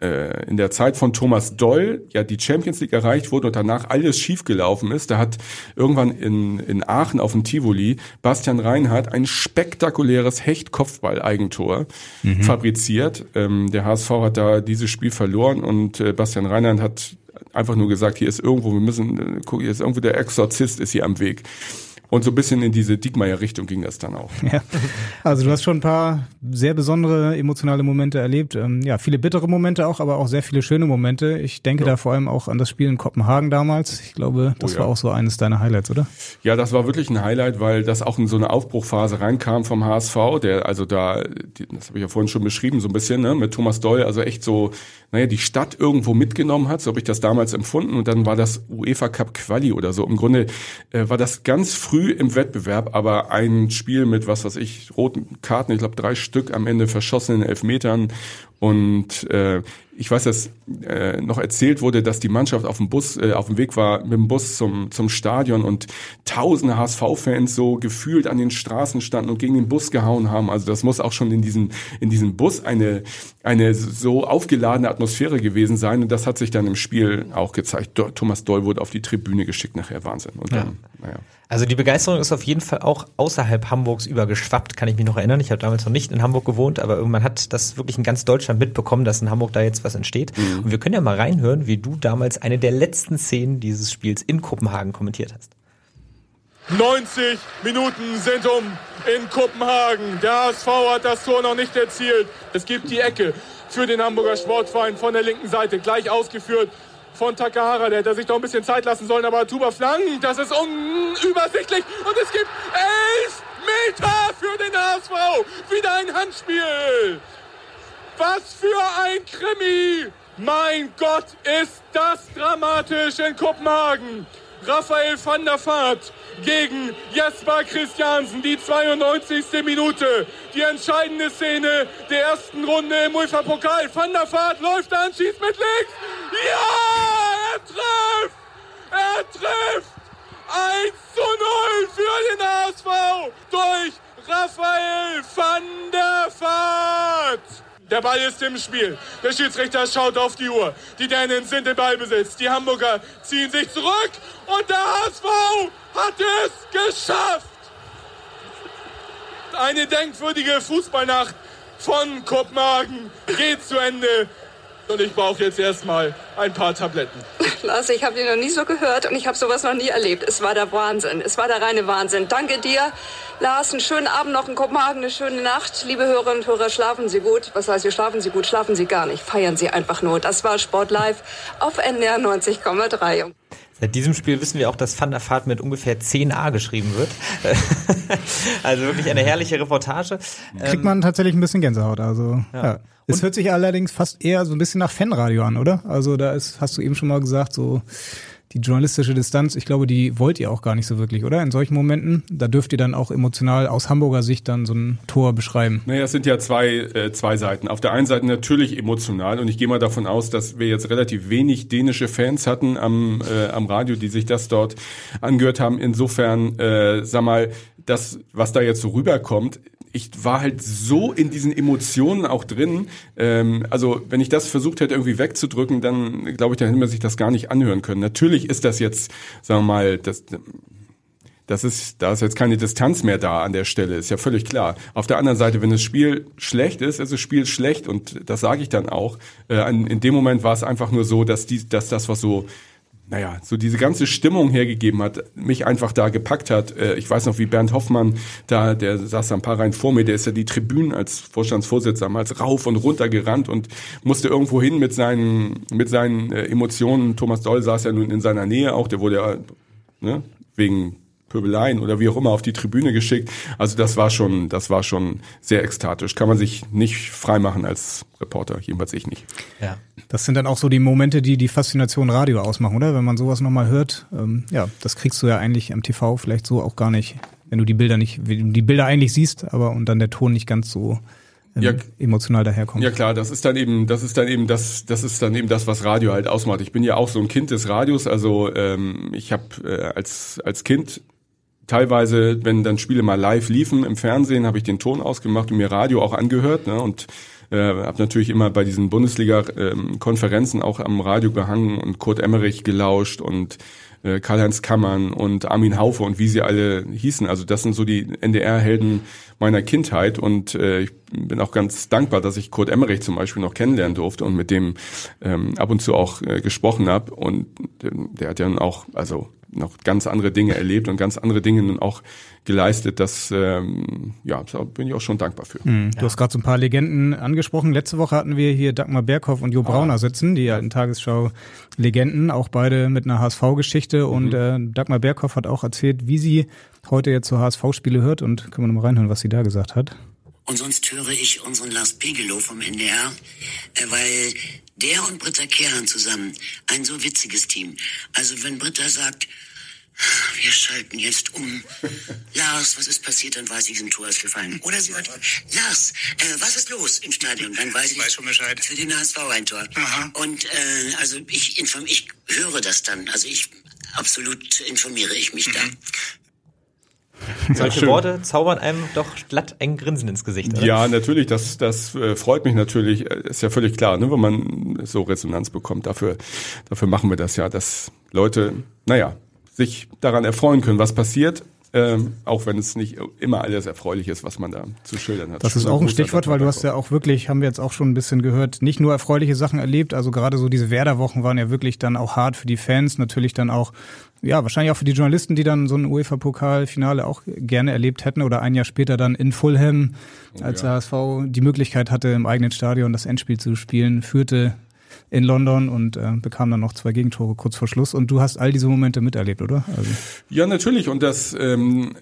äh, in der Zeit von Thomas Doll ja die Champions League erreicht wurde und danach alles schiefgelaufen ist. Da hat irgendwann in, in Aachen auf dem Tivoli Bastian Reinhardt ein spektakuläres Hecht-Kopfball-Eigentor mhm. fabriziert. Ähm, der HSV hat da dieses Spiel verloren und äh, Bastian Reinhardt hat einfach nur gesagt, hier ist irgendwo, wir müssen, äh, hier ist irgendwo der Exorzist ist hier am Weg. Und so ein bisschen in diese Diekmeyer-Richtung ging das dann auch. Ja. Also du hast schon ein paar sehr besondere emotionale Momente erlebt. Ähm, ja, viele bittere Momente auch, aber auch sehr viele schöne Momente. Ich denke ja. da vor allem auch an das Spiel in Kopenhagen damals. Ich glaube, das oh, ja. war auch so eines deiner Highlights, oder? Ja, das war wirklich ein Highlight, weil das auch in so eine Aufbruchphase reinkam vom HSV, der also da, das habe ich ja vorhin schon beschrieben, so ein bisschen, ne, mit Thomas Doll, also echt so, naja, die Stadt irgendwo mitgenommen hat, so habe ich das damals empfunden. Und dann war das UEFA Cup Quali oder so. Im Grunde äh, war das ganz früh früh im Wettbewerb, aber ein Spiel mit, was weiß ich, roten Karten, ich glaube drei Stück am Ende verschossenen Elfmetern und äh, ich weiß, dass äh, noch erzählt wurde, dass die Mannschaft auf dem Bus, äh, auf dem Weg war mit dem Bus zum zum Stadion und tausende HSV-Fans so gefühlt an den Straßen standen und gegen den Bus gehauen haben. Also das muss auch schon in diesem in diesem Bus eine eine so aufgeladene Atmosphäre gewesen sein und das hat sich dann im Spiel auch gezeigt. Thomas Doll wurde auf die Tribüne geschickt nachher Wahnsinn und dann, ja. naja. Also die Begeisterung ist auf jeden Fall auch außerhalb Hamburgs übergeschwappt, kann ich mich noch erinnern. Ich habe damals noch nicht in Hamburg gewohnt, aber irgendwann hat das wirklich in ganz Deutschland mitbekommen, dass in Hamburg da jetzt was entsteht. Mhm. Und wir können ja mal reinhören, wie du damals eine der letzten Szenen dieses Spiels in Kopenhagen kommentiert hast. 90 Minuten sind um in Kopenhagen. Der HSV hat das Tor noch nicht erzielt. Es gibt die Ecke für den Hamburger Sportverein von der linken Seite, gleich ausgeführt von Takahara. Der hätte sich doch ein bisschen Zeit lassen sollen, aber Tuba flankt. Das ist unübersichtlich. Und es gibt elf Meter für den HSV. Wieder ein Handspiel. Was für ein Krimi. Mein Gott, ist das dramatisch in Kopenhagen. Raphael van der Vaart gegen Jesper Christiansen, die 92. Minute. Die entscheidende Szene der ersten Runde im UEFA Pokal. Van der Vaart läuft an, schießt mit links. Ja, er trifft! Er trifft! 1 zu 0 für den HSV durch Raphael van der Vaart. Der Ball ist im Spiel. Der Schiedsrichter schaut auf die Uhr. Die Dänen sind im Ballbesitz. Die Hamburger ziehen sich zurück. Und der HSV hat es geschafft. Eine denkwürdige Fußballnacht von Kopenhagen geht zu Ende. Und ich brauche jetzt erstmal ein paar Tabletten. Lars, ich habe dich noch nie so gehört und ich habe sowas noch nie erlebt. Es war der Wahnsinn. Es war der reine Wahnsinn. Danke dir, Lars. Einen schönen Abend noch in Kopenhagen, eine schöne Nacht. Liebe Hörerinnen und Hörer, schlafen Sie gut. Was heißt, wir schlafen Sie gut? Schlafen Sie gar nicht. Feiern Sie einfach nur. Das war Sport Live auf NR 90,3. Seit diesem Spiel wissen wir auch, dass Van der Vaart mit ungefähr 10a geschrieben wird. (laughs) also wirklich eine herrliche Reportage. Kriegt man tatsächlich ein bisschen Gänsehaut. Also ja. ja. Es hört sich allerdings fast eher so ein bisschen nach Fanradio an, oder? Also da ist, hast du eben schon mal gesagt, so die journalistische Distanz, ich glaube, die wollt ihr auch gar nicht so wirklich, oder? In solchen Momenten, da dürft ihr dann auch emotional aus Hamburger Sicht dann so ein Tor beschreiben. Naja, es sind ja zwei, äh, zwei Seiten. Auf der einen Seite natürlich emotional und ich gehe mal davon aus, dass wir jetzt relativ wenig dänische Fans hatten am, äh, am Radio, die sich das dort angehört haben. Insofern, äh, sag mal, das, was da jetzt so rüberkommt, ich war halt so in diesen Emotionen auch drin. Ähm, also wenn ich das versucht hätte irgendwie wegzudrücken, dann glaube ich, dann hätte man sich das gar nicht anhören können. Natürlich ist das jetzt, sagen wir mal, das, das ist, da ist jetzt keine Distanz mehr da an der Stelle, ist ja völlig klar. Auf der anderen Seite, wenn das Spiel schlecht ist, ist das Spiel schlecht und das sage ich dann auch. Äh, in dem Moment war es einfach nur so, dass die, dass das, was so naja, so diese ganze Stimmung hergegeben hat, mich einfach da gepackt hat. Äh, ich weiß noch, wie Bernd Hoffmann da, der saß ein paar Reihen vor mir, der ist ja die Tribünen als Vorstandsvorsitzender als rauf und runter gerannt und musste irgendwo hin mit seinen, mit seinen äh, Emotionen. Thomas Doll saß ja nun in seiner Nähe auch, der wurde ja ne, wegen Pöbeleien oder wie auch immer auf die Tribüne geschickt. Also das war schon, das war schon sehr ekstatisch. Kann man sich nicht freimachen als Reporter, jedenfalls ich nicht. Ja. Das sind dann auch so die Momente, die die Faszination Radio ausmachen, oder? Wenn man sowas nochmal hört, ähm, ja, das kriegst du ja eigentlich am TV vielleicht so auch gar nicht, wenn du die Bilder nicht, wenn du die Bilder eigentlich siehst, aber und dann der Ton nicht ganz so ähm, ja, emotional daherkommt. Ja klar, das ist dann eben, das ist dann eben das, das ist dann eben das, was Radio halt ausmacht. Ich bin ja auch so ein Kind des Radios, also ähm, ich habe äh, als als Kind teilweise, wenn dann Spiele mal live liefen im Fernsehen, habe ich den Ton ausgemacht und mir Radio auch angehört ne, und äh, habe natürlich immer bei diesen Bundesliga-Konferenzen auch am Radio gehangen und Kurt Emmerich gelauscht und äh, Karl-Heinz Kammern und Armin Haufe und wie sie alle hießen. Also das sind so die NDR-Helden meiner Kindheit und äh, ich bin auch ganz dankbar, dass ich Kurt Emmerich zum Beispiel noch kennenlernen durfte und mit dem ähm, ab und zu auch äh, gesprochen habe und äh, der hat ja dann auch, also noch ganz andere Dinge erlebt und ganz andere Dinge nun auch geleistet. Das ähm, ja, da bin ich auch schon dankbar für. Mhm. Du ja. hast gerade so ein paar Legenden angesprochen. Letzte Woche hatten wir hier Dagmar Berghoff und Jo Brauner ah. sitzen, die alten Tagesschau-Legenden, auch beide mit einer HSV-Geschichte. Mhm. Und äh, Dagmar Berghoff hat auch erzählt, wie sie heute jetzt so HSV-Spiele hört. Und können wir nochmal reinhören, was sie da gesagt hat. Und sonst höre ich unseren Lars Pegelow vom NDR, äh, weil der und Britta Kehrhan zusammen ein so witziges Team. Also wenn Britta sagt, wir schalten jetzt um. (laughs) Lars, was ist passiert? Dann weiß ich, ein Tor ist gefallen. Oder sie hört, Lars, äh, was ist los im Stadion? Dann weiß ich, ich weiß schon Bescheid. für den HSV ein Tor. Aha. Und äh, also ich, inform ich höre das dann. Also ich absolut informiere ich mich mhm. da. (laughs) Solche ja, Worte zaubern einem doch glatt ein Grinsen ins Gesicht. Oder? Ja, natürlich, das, das äh, freut mich natürlich. Äh, ist ja völlig klar, ne, wenn man so Resonanz bekommt. Dafür, dafür machen wir das ja, dass Leute, naja, sich daran erfreuen können, was passiert. Ähm, auch wenn es nicht immer alles erfreulich ist, was man da zu schildern hat. Das ist auch ein Stichwort, weil du hast ja auch wirklich, haben wir jetzt auch schon ein bisschen gehört, nicht nur erfreuliche Sachen erlebt, also gerade so diese Werder-Wochen waren ja wirklich dann auch hart für die Fans, natürlich dann auch, ja, wahrscheinlich auch für die Journalisten, die dann so ein UEFA-Pokalfinale auch gerne erlebt hätten oder ein Jahr später dann in Fulham, als oh, ja. der HSV die Möglichkeit hatte, im eigenen Stadion das Endspiel zu spielen, führte in London und äh, bekam dann noch zwei Gegentore kurz vor Schluss. Und du hast all diese Momente miterlebt, oder? Also. Ja, natürlich. Und das, ähm,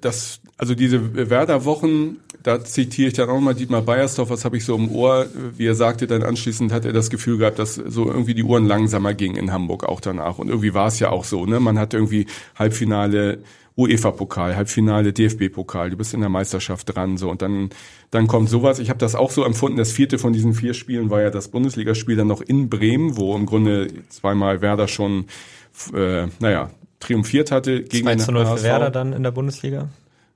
das, also diese Werder-Wochen, da zitiere ich dann auch mal Dietmar Beiersdorf, was habe ich so im Ohr, wie er sagte, dann anschließend hat er das Gefühl gehabt, dass so irgendwie die Uhren langsamer gingen in Hamburg auch danach. Und irgendwie war es ja auch so, ne? Man hat irgendwie Halbfinale UEFA-Pokal, Halbfinale, DFB-Pokal, du bist in der Meisterschaft dran, so und dann dann kommt sowas. Ich habe das auch so empfunden. Das vierte von diesen vier Spielen war ja das Bundesligaspiel dann noch in Bremen, wo im Grunde zweimal Werder schon, äh, naja, triumphiert hatte gegen 2 zu 0 für Werder dann in der Bundesliga.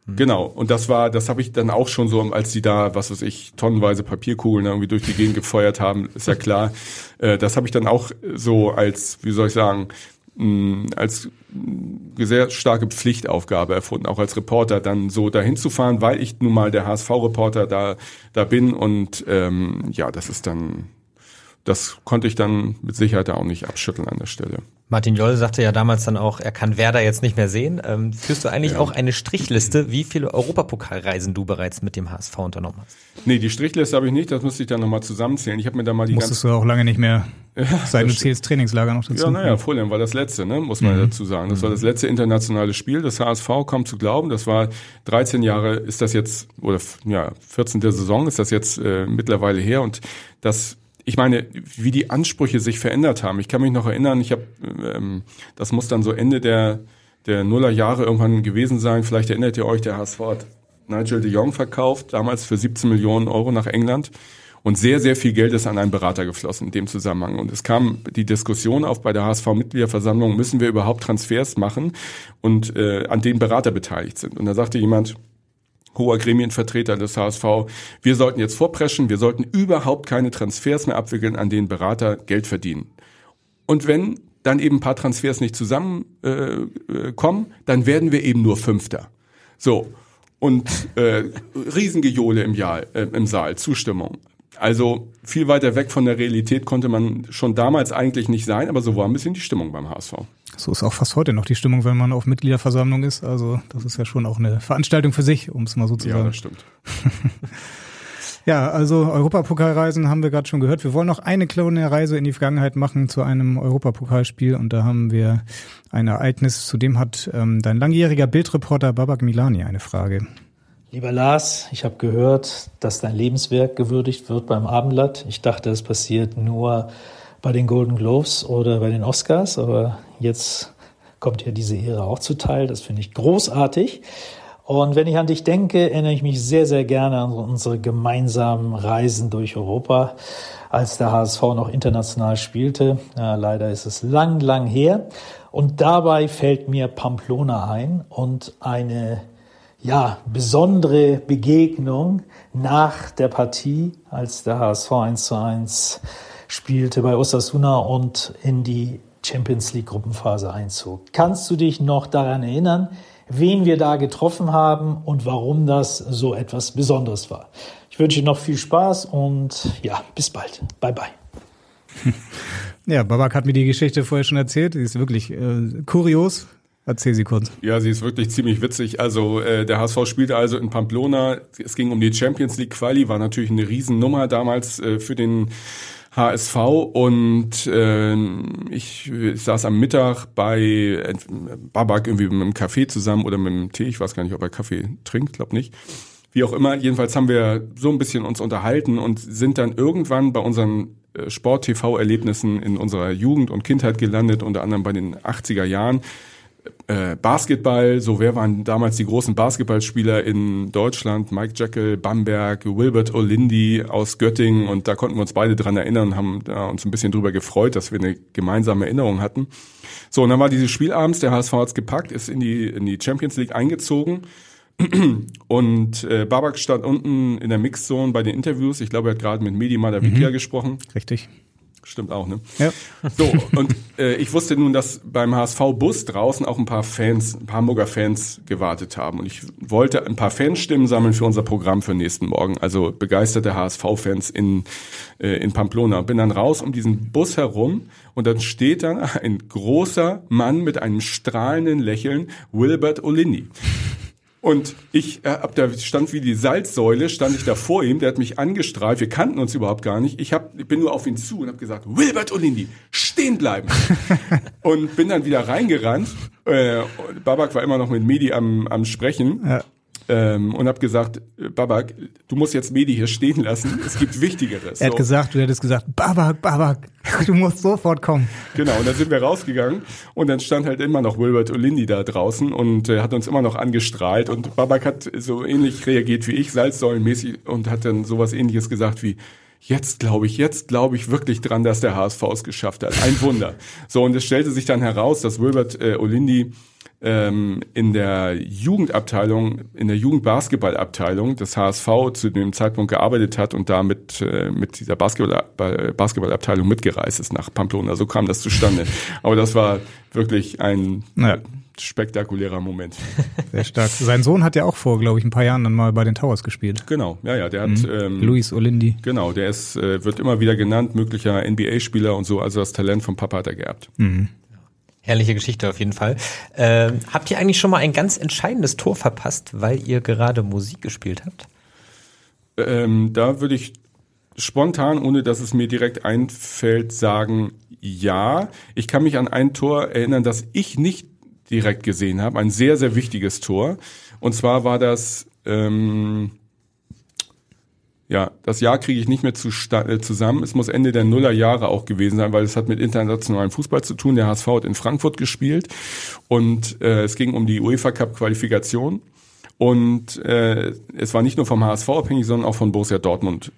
Mhm. Genau, und das war, das habe ich dann auch schon so, als die da, was weiß ich, tonnenweise Papierkugeln irgendwie durch die Gegend gefeuert haben, ist ja klar. (laughs) Äh, das habe ich dann auch so als, wie soll ich sagen, als sehr starke Pflichtaufgabe erfunden, auch als Reporter dann so dahin zu fahren, weil ich nun mal der HSV-Reporter da da bin und ähm, ja, das ist dann, das konnte ich dann mit Sicherheit auch nicht abschütteln an der Stelle. Martin Joll sagte ja damals dann auch, er kann Werder jetzt nicht mehr sehen. Ähm, führst du eigentlich ja. auch eine Strichliste, wie viele Europapokalreisen du bereits mit dem HSV unternommen hast? Nee, die Strichliste habe ich nicht, das müsste ich dann nochmal zusammenzählen. Ich habe mir da mal die Musstest du auch lange nicht mehr, ja, (laughs) seit du zählst Trainingslager noch dazu. Ja, naja, Fulham war das letzte, ne, muss man mhm. dazu sagen. Das war das letzte internationale Spiel des HSV, kaum zu glauben. Das war 13 Jahre, ist das jetzt, oder ja, 14. Saison ist das jetzt äh, mittlerweile her und das ich meine, wie die Ansprüche sich verändert haben. Ich kann mich noch erinnern, ich habe, ähm, das muss dann so Ende der der Nullerjahre irgendwann gewesen sein. Vielleicht erinnert ihr euch, der HSV hat Nigel de Jong verkauft, damals für 17 Millionen Euro nach England. Und sehr, sehr viel Geld ist an einen Berater geflossen in dem Zusammenhang. Und es kam die Diskussion auf bei der HSV-Mitgliederversammlung, müssen wir überhaupt Transfers machen und äh, an denen Berater beteiligt sind. Und da sagte jemand, hoher Gremienvertreter des HSV, wir sollten jetzt vorpreschen, wir sollten überhaupt keine Transfers mehr abwickeln, an denen Berater Geld verdienen. Und wenn dann eben ein paar Transfers nicht zusammenkommen, äh, äh, kommen, dann werden wir eben nur Fünfter. So. Und äh, Riesengejohle im, Jahr, äh, im Saal, Zustimmung. Also viel weiter weg von der Realität konnte man schon damals eigentlich nicht sein, aber so war ein bisschen die Stimmung beim HSV. So ist auch fast heute noch die Stimmung, wenn man auf Mitgliederversammlung ist. Also das ist ja schon auch eine Veranstaltung für sich, um es mal so zu ja, sagen. Ja, das stimmt. (laughs) Ja, also Europapokalreisen haben wir gerade schon gehört. Wir wollen noch eine kleine Reise in die Vergangenheit machen zu einem Europapokalspiel und da haben wir ein Ereignis, zu dem hat ähm, dein langjähriger Bildreporter Babak Milani eine Frage. Lieber Lars, ich habe gehört, dass dein Lebenswerk gewürdigt wird beim Abendblatt. Ich dachte, das passiert nur bei den Golden Globes oder bei den Oscars, aber jetzt kommt ja diese Ehre auch zuteil. Das finde ich großartig. Und wenn ich an dich denke, erinnere ich mich sehr, sehr gerne an unsere gemeinsamen Reisen durch Europa, als der HSV noch international spielte. Ja, leider ist es lang, lang her. Und dabei fällt mir Pamplona ein und eine ja, besondere Begegnung nach der Partie, als der HSV 1 zu 1 spielte bei Osasuna und in die Champions League Gruppenphase einzog. Kannst du dich noch daran erinnern, wen wir da getroffen haben und warum das so etwas Besonderes war? Ich wünsche dir noch viel Spaß und ja, bis bald. Bye bye. (laughs) Ja, Babak hat mir die Geschichte vorher schon erzählt. Die ist wirklich äh, kurios. Erzähl sie kurz. Ja, sie ist wirklich ziemlich witzig. Also äh, der HSV spielte also in Pamplona. Es ging um die Champions League Quali, war natürlich eine Riesennummer damals äh, für den HSV und äh, ich, ich saß am Mittag bei äh, Babak irgendwie mit einem Kaffee zusammen oder mit einem Tee. Ich weiß gar nicht, ob er Kaffee trinkt, glaub nicht. Wie auch immer, jedenfalls haben wir so ein bisschen uns unterhalten und sind dann irgendwann bei unseren äh, Sport-TV-Erlebnissen in unserer Jugend und Kindheit gelandet, unter anderem bei den 80er Jahren äh, Basketball, so wer waren damals die großen Basketballspieler in Deutschland? Mike Jekyll, Bamberg, Wilbert Olindi aus Göttingen und da konnten wir uns beide dran erinnern und haben da uns ein bisschen drüber gefreut, dass wir eine gemeinsame Erinnerung hatten. So, und dann war dieses Spiel abends, der HSV hat's gepackt, ist in die, in die Champions League eingezogen (clears throat) und äh, Babak stand unten in der Mixzone bei den Interviews. Ich glaube, er hat gerade mit Medi Madavikia mhm. gesprochen. Richtig. Stimmt auch, ne? Ja. So, und äh, ich wusste nun, dass beim HSV-Bus draußen auch ein paar Fans, ein paar Hamburger Fans gewartet haben. Und ich wollte ein paar Fanstimmen sammeln für unser Programm für nächsten Morgen. Also begeisterte HSV-Fans in, äh, in Pamplona. Bin dann raus um diesen Bus herum und dann steht dann ein großer Mann mit einem strahlenden Lächeln, Wilbert Olindi. Und ich äh, ab der stand wie die Salzsäule, stand ich da vor ihm, der hat mich angestrahlt, wir kannten uns überhaupt gar nicht. Ich, hab, ich bin nur auf ihn zu und habe gesagt, Wilbert Olindi, stehen bleiben. (laughs) und bin dann wieder reingerannt. Äh, Babak war immer noch mit Medi am, am Sprechen. Ja ähm, und habe gesagt, Babak, du musst jetzt Medi hier stehen lassen. Es gibt Wichtigeres. er hat so. gesagt, du hättest gesagt, Babak, Babak, (laughs) du musst sofort kommen. Genau, und dann sind wir rausgegangen und dann stand halt immer noch Wilbert Olindi da draußen und äh, hat uns immer noch angestrahlt und Babak hat so ähnlich reagiert wie ich, salzsäulenmäßig und hat dann sowas ähnliches gesagt wie, jetzt glaube ich, jetzt glaube ich wirklich dran, dass der HSV es geschafft hat. Ein Wunder. So, und es stellte sich dann heraus, dass Wilbert äh, Olindi ähm, in der Jugendabteilung, in der Jugendbasketballabteilung des HSV zu dem Zeitpunkt gearbeitet hat und damit äh, mit dieser Basketball, Basketballabteilung mitgereist ist nach Pamplona. So kam das zustande. (laughs) Aber das war wirklich ein ja. spektakulärer Moment. (laughs) Sehr stark. Sein Sohn hat ja auch vor, glaube ich, ein paar Jahren dann mal bei den Towers gespielt. Genau, ja, ja, der hat mhm. ähm, Luis Olindi. Genau, der ist äh, wird immer wieder genannt, möglicher NBA-Spieler und so. Also das Talent vom Papa hat er geerbt. Mhm. Herrliche Geschichte auf jeden Fall. Ähm, habt ihr eigentlich schon mal ein ganz entscheidendes Tor verpasst, weil ihr gerade Musik gespielt habt? Ähm, da würde ich spontan, ohne dass es mir direkt einfällt, sagen, ja. Ich kann mich an ein Tor erinnern, das ich nicht direkt gesehen habe. Ein sehr, sehr wichtiges Tor. Und zwar war das ähm, ja, das Jahr kriege ich nicht mehr zu, äh, zusammen. Es muss Ende der Nullerjahre auch gewesen sein, weil es hat mit internationalem Fußball zu tun. Der HSV hat in Frankfurt gespielt und äh, es ging um die UEFA Cup Qualifikation. Und äh, es war nicht nur vom HSV abhängig, sondern auch von Borussia Dortmund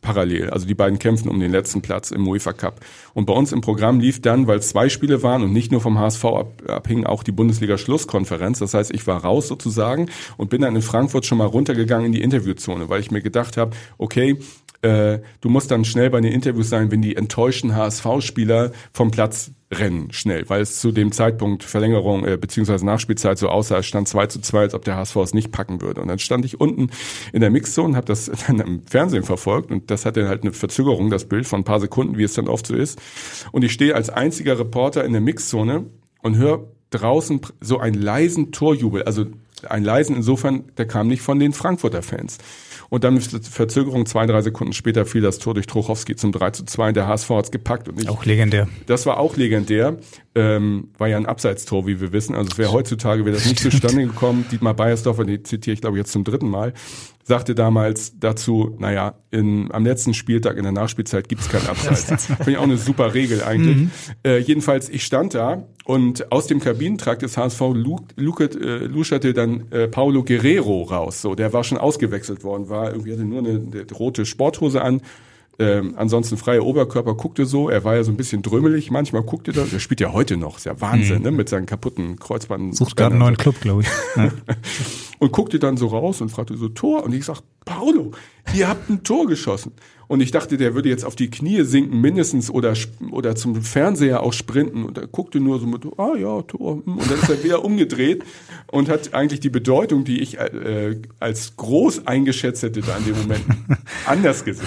parallel. Also die beiden kämpfen um den letzten Platz im UEFA Cup. Und bei uns im Programm lief dann, weil zwei Spiele waren und nicht nur vom HSV ab, abhing, auch die Bundesliga-Schlusskonferenz. Das heißt, ich war raus sozusagen und bin dann in Frankfurt schon mal runtergegangen in die Interviewzone, weil ich mir gedacht habe, okay, äh, du musst dann schnell bei den Interviews sein, wenn die enttäuschten HSV-Spieler vom Platz rennen, schnell, weil es zu dem Zeitpunkt Verlängerung äh, beziehungsweise Nachspielzeit so aussah, es stand 2 zu 2, als ob der HSV es nicht packen würde. Und dann stand ich unten in der Mixzone, habe das (laughs) dann im Fernsehen verfolgt und das hatte halt eine Verzögerung, das Bild von ein paar Sekunden, wie es dann oft so ist. Und ich stehe als einziger Reporter in der Mixzone und höre draußen so einen leisen Torjubel, also ein leisen insofern, der kam nicht von den Frankfurter Fans. Und dann mit Verzögerung zwei, drei Sekunden später fiel das Tor durch Trochowski zum 3 zu 2. Der HSV hat's gepackt. Und ich, Auch legendär. Das war auch legendär. Ähm, war ja ein Abseitstor, wie wir wissen. Also es wäre heutzutage wäre das nicht zustande gekommen. Dietmar Beiersdorfer, den zitiere ich glaube ich jetzt zum dritten Mal, sagte damals dazu, naja, in, am letzten Spieltag in der Nachspielzeit gibt's kein (laughs) Abseits. Finde ich auch eine super Regel eigentlich. Mhm. Äh, jedenfalls, ich stand da und aus dem Kabinentrakt des HSV lu- luket, äh, luscherte dann äh, Paulo Guerrero raus. So, der war schon ausgewechselt worden, war irgendwie hatte nur eine, eine rote Sporthose an. Ähm, ansonsten freier Oberkörper guckte so, er war ja so ein bisschen drömelig, manchmal guckte er, der spielt ja heute noch, ist ja Wahnsinn, Mhm. ne, mit seinen kaputten Kreuzbanden. Sucht gerade einen neuen Club, glaube ich. (laughs) Ja. und guckte dann so raus und fragte so Tor und ich sag Paulo, ihr habt ein Tor geschossen und ich dachte, der würde jetzt auf die Knie sinken mindestens oder oder zum Fernseher auch sprinten und er guckte nur so mit ah ja Tor hm. und dann ist er wieder umgedreht und hat eigentlich die Bedeutung, die ich äh, als groß eingeschätzt hätte, da in dem Moment (laughs) anders gesehen.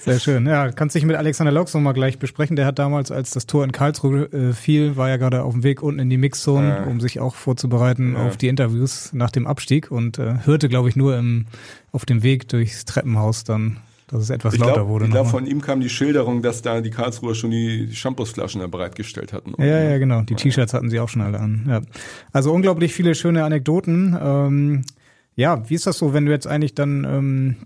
Sehr schön. Ja, kannst dich mit Alexander Laux nochmal gleich besprechen. Der hat damals, als das Tor in Karlsruhe äh, fiel, war ja gerade auf dem Weg unten in die Mixzone, Ja. um sich auch vorzubereiten Ja. auf die Interviews nach dem Abstieg und äh, hörte, glaube ich, nur im, auf dem Weg durchs Treppenhaus dann, dass es etwas Ich lauter glaube, wurde. glaub, nochmal. von ihm kam die Schilderung, dass da die Karlsruher schon die Shampoosflaschen da bereitgestellt hatten. Ja, ja, genau. Die T-Shirts hatten sie auch schon alle an. Ja. Also unglaublich viele schöne Anekdoten. Ähm, ja, wie ist das so, wenn du jetzt eigentlich dann ähm,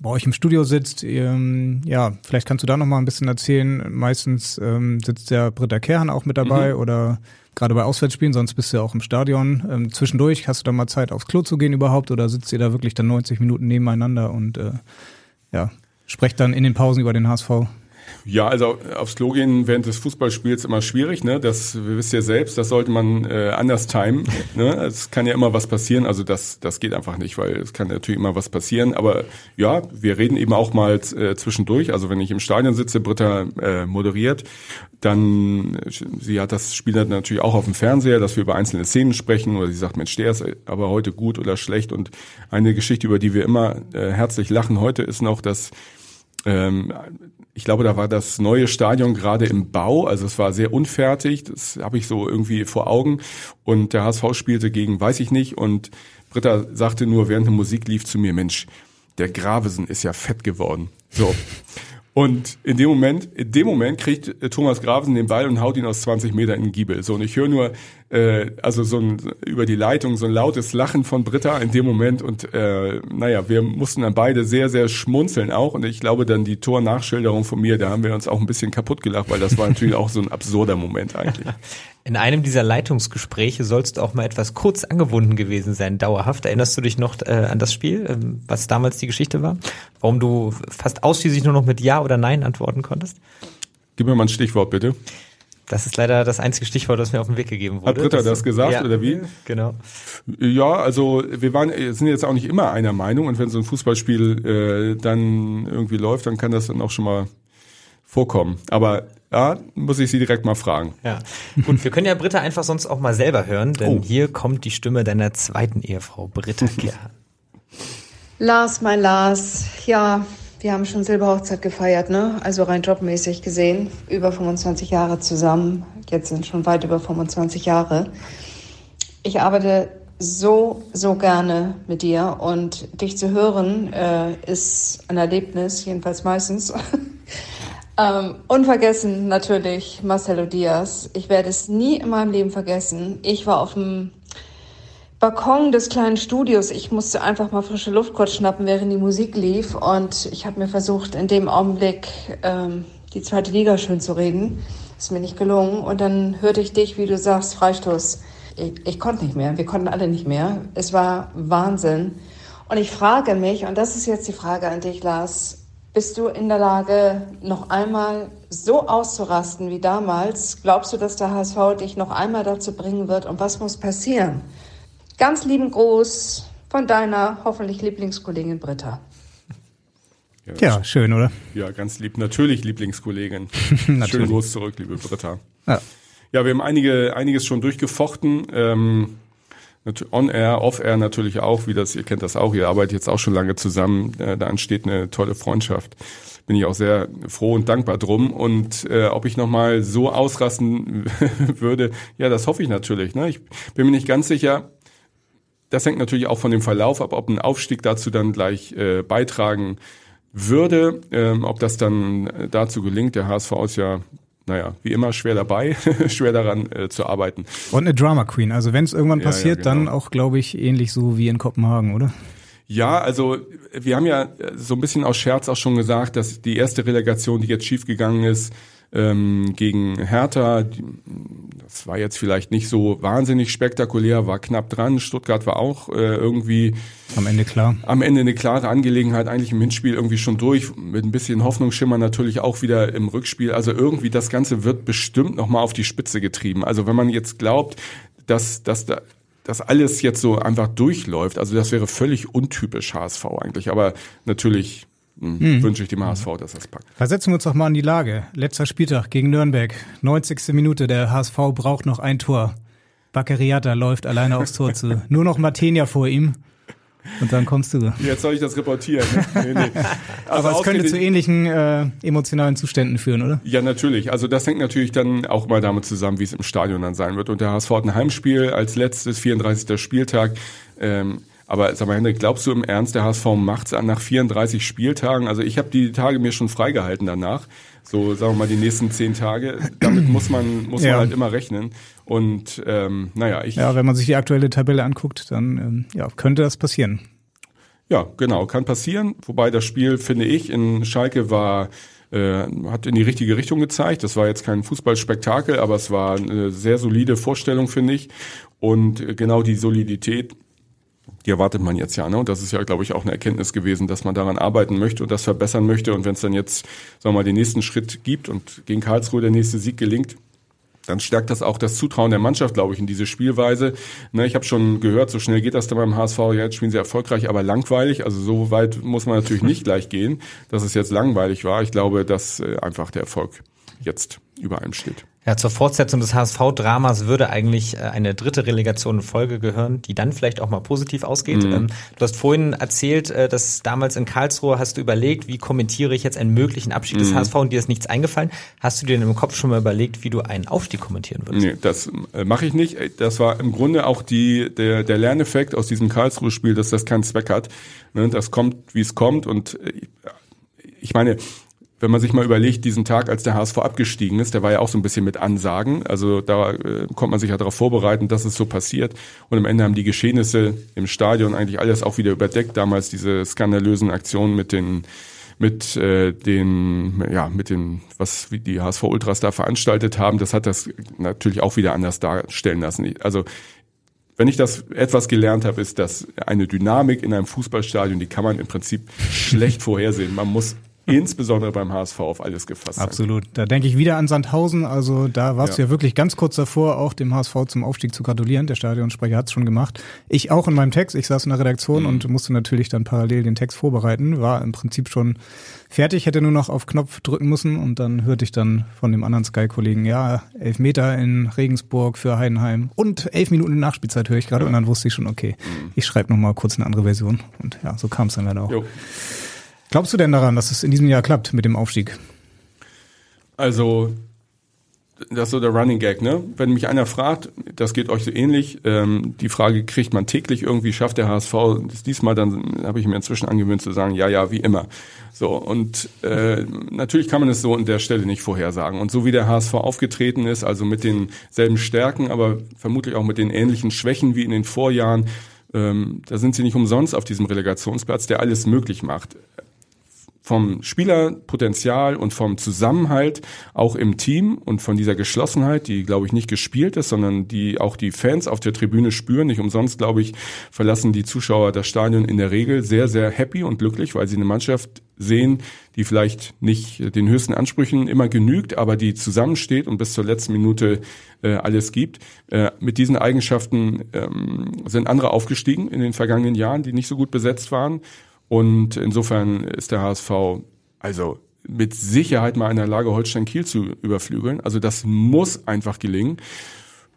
bei euch im Studio sitzt? Ähm, ja, vielleicht kannst du da noch mal ein bisschen erzählen. Meistens ähm, sitzt der Britta Kerhan auch mit dabei Mhm. oder gerade bei Auswärtsspielen, sonst bist du ja auch im Stadion. Ähm, zwischendurch hast du da mal Zeit aufs Klo zu gehen überhaupt oder sitzt ihr da wirklich dann 90 Minuten nebeneinander und äh, ja, sprecht dann in den Pausen über den HSV? Ja, also aufs Klo gehen während des Fußballspiels immer schwierig, ne? Das wir wisst ihr selbst, das sollte man äh, anders timen. (laughs) Ne? Es kann ja immer was passieren, also das, das geht einfach nicht, weil es kann natürlich immer was passieren. Aber ja, wir reden eben auch mal äh, zwischendurch. Also wenn ich im Stadion sitze, Britta äh, moderiert, dann äh, sie hat das Spiel natürlich auch auf dem Fernseher, dass wir über einzelne Szenen sprechen oder sie sagt, Mensch, der ist aber heute gut oder schlecht. Und eine Geschichte, über die wir immer äh, herzlich lachen heute, ist noch, dass ähm, ich glaube, da war das neue Stadion gerade im Bau, also es war sehr unfertig, das habe ich so irgendwie vor Augen. Und der HSV spielte gegen, weiß ich nicht, und Britta sagte nur, während der Musik lief zu mir, Mensch, der Gravesen ist ja fett geworden. So. Und in dem Moment, in dem Moment kriegt äh, Thomas Gravesen den Ball und haut ihn aus 20 Meter in den Giebel. So, und ich höre nur, äh, also so ein, über die Leitung so ein lautes Lachen von Britta in dem Moment und äh, naja, wir mussten dann beide sehr, sehr schmunzeln auch und ich glaube dann die Tornachschilderung von mir, da haben wir uns auch ein bisschen kaputt gelacht, weil das war natürlich auch so ein absurder Moment eigentlich. (laughs) In einem dieser Leitungsgespräche sollst du auch mal etwas kurz angebunden gewesen sein, dauerhaft. Erinnerst du dich noch äh, an das Spiel, ähm, was damals die Geschichte war? Warum du fast ausschließlich nur noch mit Ja oder Nein antworten konntest? Gib mir mal ein Stichwort bitte. Das ist leider das einzige Stichwort, das mir auf den Weg gegeben wurde. Hat Britta das gesagt ja, oder wie? Genau. Ja, also wir waren, sind jetzt auch nicht immer einer Meinung und wenn so ein Fußballspiel äh, dann irgendwie läuft, dann kann das dann auch schon mal vorkommen. Aber ja, muss ich sie direkt mal fragen. Ja, gut, wir können ja Britta einfach sonst auch mal selber hören, denn Oh. hier kommt die Stimme deiner zweiten Ehefrau, Britta (laughs) Gerhan. Lars, mein Lars, ja, wir haben schon Silberhochzeit gefeiert, ne? Also rein jobmäßig gesehen. Über 25 Jahre zusammen. Jetzt sind schon weit über 25 Jahre. Ich arbeite so, so gerne mit dir und dich zu hören äh, ist ein Erlebnis, jedenfalls meistens. (laughs) ähm, unvergessen natürlich Marcelo Diaz. Ich werde es nie in meinem Leben vergessen. Ich war auf dem Balkon des kleinen Studios. Ich musste einfach mal frische Luft kurz schnappen, während die Musik lief. Und ich habe mir versucht, in dem Augenblick ähm, die zweite Liga schön zu reden. Ist mir nicht gelungen. Und dann hörte ich dich, wie du sagst, Freistoß. Ich, ich konnte nicht mehr. Wir konnten alle nicht mehr. Es war Wahnsinn. Und ich frage mich, und das ist jetzt die Frage an dich, Lars, bist du in der Lage, noch einmal so auszurasten wie damals? Glaubst du, dass der HSV dich noch einmal dazu bringen wird? Und was muss passieren? Ganz lieben Gruß von deiner hoffentlich Lieblingskollegin Britta. Ja, schön, oder? Ja, ganz lieb. Natürlich Lieblingskollegin. (laughs) Natürlich. Schönen Gruß zurück, liebe Britta. Ja. Ja, wir haben einige, einiges schon durchgefochten. Ähm, On-Air, Off-Air natürlich auch, wie das, ihr kennt das auch, ihr arbeitet jetzt auch schon lange zusammen, äh, da entsteht eine tolle Freundschaft. Bin ich auch sehr froh und dankbar drum. Und äh, ob ich nochmal so ausrasten (laughs) würde, ja, das hoffe ich natürlich. Ne? Ich bin mir nicht ganz sicher, das hängt natürlich auch von dem Verlauf ab, ob ein Aufstieg dazu dann gleich äh, beitragen würde, ähm, ob das dann äh, dazu gelingt. Der HSV ist ja naja, wie immer schwer dabei, (laughs) schwer daran äh, zu arbeiten. Und eine Drama Queen. Also wenn es irgendwann passiert, ja, ja, genau. dann auch, glaube ich, ähnlich so wie in Kopenhagen, oder? Ja, also wir haben ja so ein bisschen aus Scherz auch schon gesagt, dass die erste Relegation, die jetzt schiefgegangen ist, ähm, gegen Hertha. Das war jetzt vielleicht nicht so wahnsinnig spektakulär, war knapp dran. Stuttgart war auch äh, irgendwie am Ende klar. Am Ende eine klare Angelegenheit, eigentlich im Hinspiel irgendwie schon durch, mit ein bisschen Hoffnungsschimmer natürlich auch wieder im Rückspiel. Also irgendwie das Ganze wird bestimmt nochmal auf die Spitze getrieben. Also wenn man jetzt glaubt, dass, dass da das alles jetzt so einfach durchläuft. Also das wäre völlig untypisch HSV eigentlich. Aber natürlich hm. wünsche ich dem HSV, dass er es packt. Versetzen wir uns doch mal in die Lage. Letzter Spieltag gegen Nürnberg. 90. Minute. Der HSV braucht noch ein Tor. Baccariata läuft alleine aufs Tor zu. (laughs) Nur noch Martenia vor ihm. Und dann kommst du. Jetzt soll ich das reportieren. Ne? Nee, nee. (laughs) Also Aber es könnte zu ähnlichen äh, emotionalen Zuständen führen, oder? Ja, natürlich. Also das hängt natürlich dann auch mal damit zusammen, wie es im Stadion dann sein wird. Und der HSV hat ein Heimspiel als letztes, 34. Spieltag. Ähm, aber sag mal, Hendrik, glaubst du im Ernst, der HSV macht's an nach 34 Spieltagen? Also ich habe die Tage mir schon freigehalten danach. So, sagen wir mal, die nächsten zehn Tage. Damit muss man, muss ja. man halt immer rechnen. Und ähm, naja, ich. Ja, wenn man sich die aktuelle Tabelle anguckt, dann ähm, ja, könnte das passieren. Ja, genau, kann passieren. Wobei das Spiel, finde ich, in Schalke war äh, hat in die richtige Richtung gezeigt. Das war jetzt kein Fußballspektakel, aber es war eine sehr solide Vorstellung, finde ich. Und genau die Solidität die erwartet man jetzt ja. Ne? Und das ist ja, glaube ich, auch eine Erkenntnis gewesen, dass man daran arbeiten möchte und das verbessern möchte. Und wenn es dann jetzt, sagen wir mal, den nächsten Schritt gibt und gegen Karlsruhe der nächste Sieg gelingt, dann stärkt das auch das Zutrauen der Mannschaft, glaube ich, in diese Spielweise. Ne, ich habe schon gehört, so schnell geht das dann beim HSV. Jetzt spielen sie erfolgreich, aber langweilig. Also so weit muss man natürlich nicht gleich gehen, dass es jetzt langweilig war. Ich glaube, dass äh, einfach der Erfolg jetzt über allem steht. Ja, zur Fortsetzung des HSV-Dramas würde eigentlich äh, eine dritte Relegation in Folge gehören, die dann vielleicht auch mal positiv ausgeht. Mhm. Ähm, du hast vorhin erzählt, äh, dass damals in Karlsruhe hast du überlegt, wie kommentiere ich jetzt einen möglichen Abstieg mhm. des HSV und dir ist nichts eingefallen. Hast du dir im Kopf schon mal überlegt, wie du einen Aufstieg kommentieren würdest? Nee, das äh, mache ich nicht. Das war im Grunde auch die, der, der Lerneffekt aus diesem Karlsruhe-Spiel, dass das keinen Zweck hat. Ne, das kommt, wie es kommt und ich meine, wenn man sich mal überlegt, diesen Tag, als der HSV abgestiegen ist, der war ja auch so ein bisschen mit Ansagen. Also da äh, konnte man sich ja darauf vorbereiten, dass es so passiert. Und am Ende haben die Geschehnisse im Stadion eigentlich alles auch wieder überdeckt. Damals diese skandalösen Aktionen mit den mit äh, den ja mit den was die HSV Ultras da veranstaltet haben, das hat das natürlich auch wieder anders darstellen lassen. Also wenn ich das etwas gelernt habe, ist, dass eine Dynamik in einem Fußballstadion, die kann man im Prinzip schlecht vorhersehen. Man muss insbesondere beim HSV auf alles gefasst Absolut. Da denke ich wieder an Sandhausen. Also da warst ja. du ja wirklich ganz kurz davor, auch dem HSV zum Aufstieg zu gratulieren. Der Stadionsprecher hat es schon gemacht. Ich auch in meinem Text. Ich saß in der Redaktion mhm. und musste natürlich dann parallel den Text vorbereiten. War im Prinzip schon fertig, hätte nur noch auf Knopf drücken müssen und dann hörte ich dann von dem anderen Sky-Kollegen, ja, elf Meter in Regensburg für Heidenheim und elf Minuten in Nachspielzeit höre ich gerade und dann wusste ich schon, okay, mhm. ich schreibe nochmal kurz eine andere Version. Und ja, so kam es dann leider auch. Jo. Glaubst du denn daran, dass es in diesem Jahr klappt mit dem Aufstieg? Also, das ist so der Running Gag, ne? Wenn mich einer fragt, das geht euch so ähnlich, ähm, die Frage kriegt man täglich irgendwie, schafft der HSV das diesmal, dann habe ich mir inzwischen angewöhnt zu sagen, ja, ja, wie immer. So, und äh, natürlich kann man es so an der Stelle nicht vorhersagen. Und so wie der HSV aufgetreten ist, also mit denselben Stärken, aber vermutlich auch mit den ähnlichen Schwächen wie in den Vorjahren, ähm, da sind sie nicht umsonst auf diesem Relegationsplatz, der alles möglich macht vom Spielerpotenzial und vom Zusammenhalt auch im Team und von dieser Geschlossenheit, die, glaube ich, nicht gespielt ist, sondern die auch die Fans auf der Tribüne spüren. Nicht umsonst, glaube ich, verlassen die Zuschauer das Stadion in der Regel sehr, sehr happy und glücklich, weil sie eine Mannschaft sehen, die vielleicht nicht den höchsten Ansprüchen immer genügt, aber die zusammensteht und bis zur letzten Minute äh, alles gibt. Äh, mit diesen Eigenschaften ähm, sind andere aufgestiegen in den vergangenen Jahren, die nicht so gut besetzt waren. Und insofern ist der HSV also mit Sicherheit mal in der Lage, Holstein Kiel zu überflügeln. Also das muss einfach gelingen.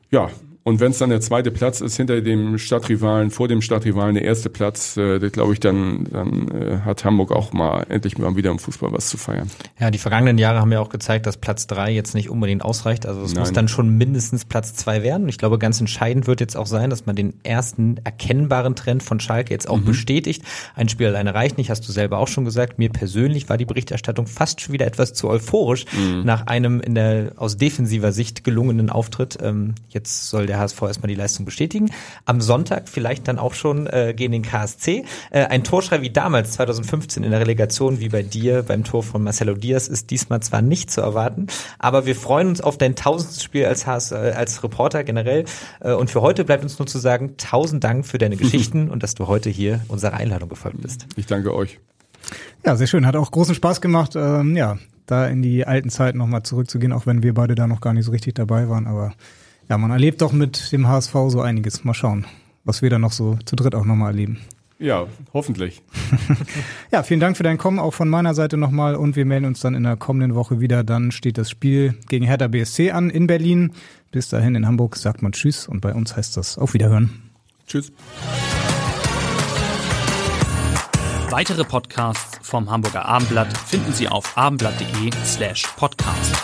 Ja, Und wenn es dann der zweite Platz ist hinter dem Stadtrivalen, vor dem Stadtrivalen der erste Platz, äh, glaube ich, dann, dann äh, hat Hamburg auch mal endlich mal wieder im Fußball was zu feiern. Ja, die vergangenen Jahre haben ja auch gezeigt, dass Platz drei jetzt nicht unbedingt ausreicht. Also es Nein. muss dann schon mindestens Platz zwei werden. Und ich glaube, ganz entscheidend wird jetzt auch sein, dass man den ersten erkennbaren Trend von Schalke jetzt auch Mhm. bestätigt. Ein Spiel alleine reicht nicht, hast du selber auch schon gesagt. Mir persönlich war die Berichterstattung fast schon wieder etwas zu euphorisch Mhm. nach einem in der aus defensiver Sicht gelungenen Auftritt. Ähm, jetzt soll der HSV erstmal die Leistung bestätigen. Am Sonntag vielleicht dann auch schon äh, gegen den KSC. Äh, ein Torschrei wie damals 2015 in der Relegation, wie bei dir beim Tor von Marcelo Diaz, ist diesmal zwar nicht zu erwarten, aber wir freuen uns auf dein tausendstes Spiel als, HS, äh, als Reporter generell. Äh, und für heute bleibt uns nur zu sagen, tausend Dank für deine (laughs) Geschichten und dass du heute hier unserer Einladung gefolgt bist. Ich danke euch. Ja, sehr schön. Hat auch großen Spaß gemacht, ähm, ja, da in die alten Zeiten nochmal zurückzugehen, auch wenn wir beide da noch gar nicht so richtig dabei waren. Aber ja, man erlebt doch mit dem HSV so einiges. Mal schauen, was wir da noch so zu dritt auch nochmal erleben. Ja, hoffentlich. (laughs) Ja, vielen Dank für dein Kommen, auch von meiner Seite nochmal. Und wir melden uns dann in der kommenden Woche wieder. Dann steht das Spiel gegen Hertha BSC an in Berlin. Bis dahin in Hamburg sagt man Tschüss und bei uns heißt das Auf Wiederhören. Tschüss. Weitere Podcasts vom Hamburger Abendblatt finden Sie auf abendblatt.de slash podcast.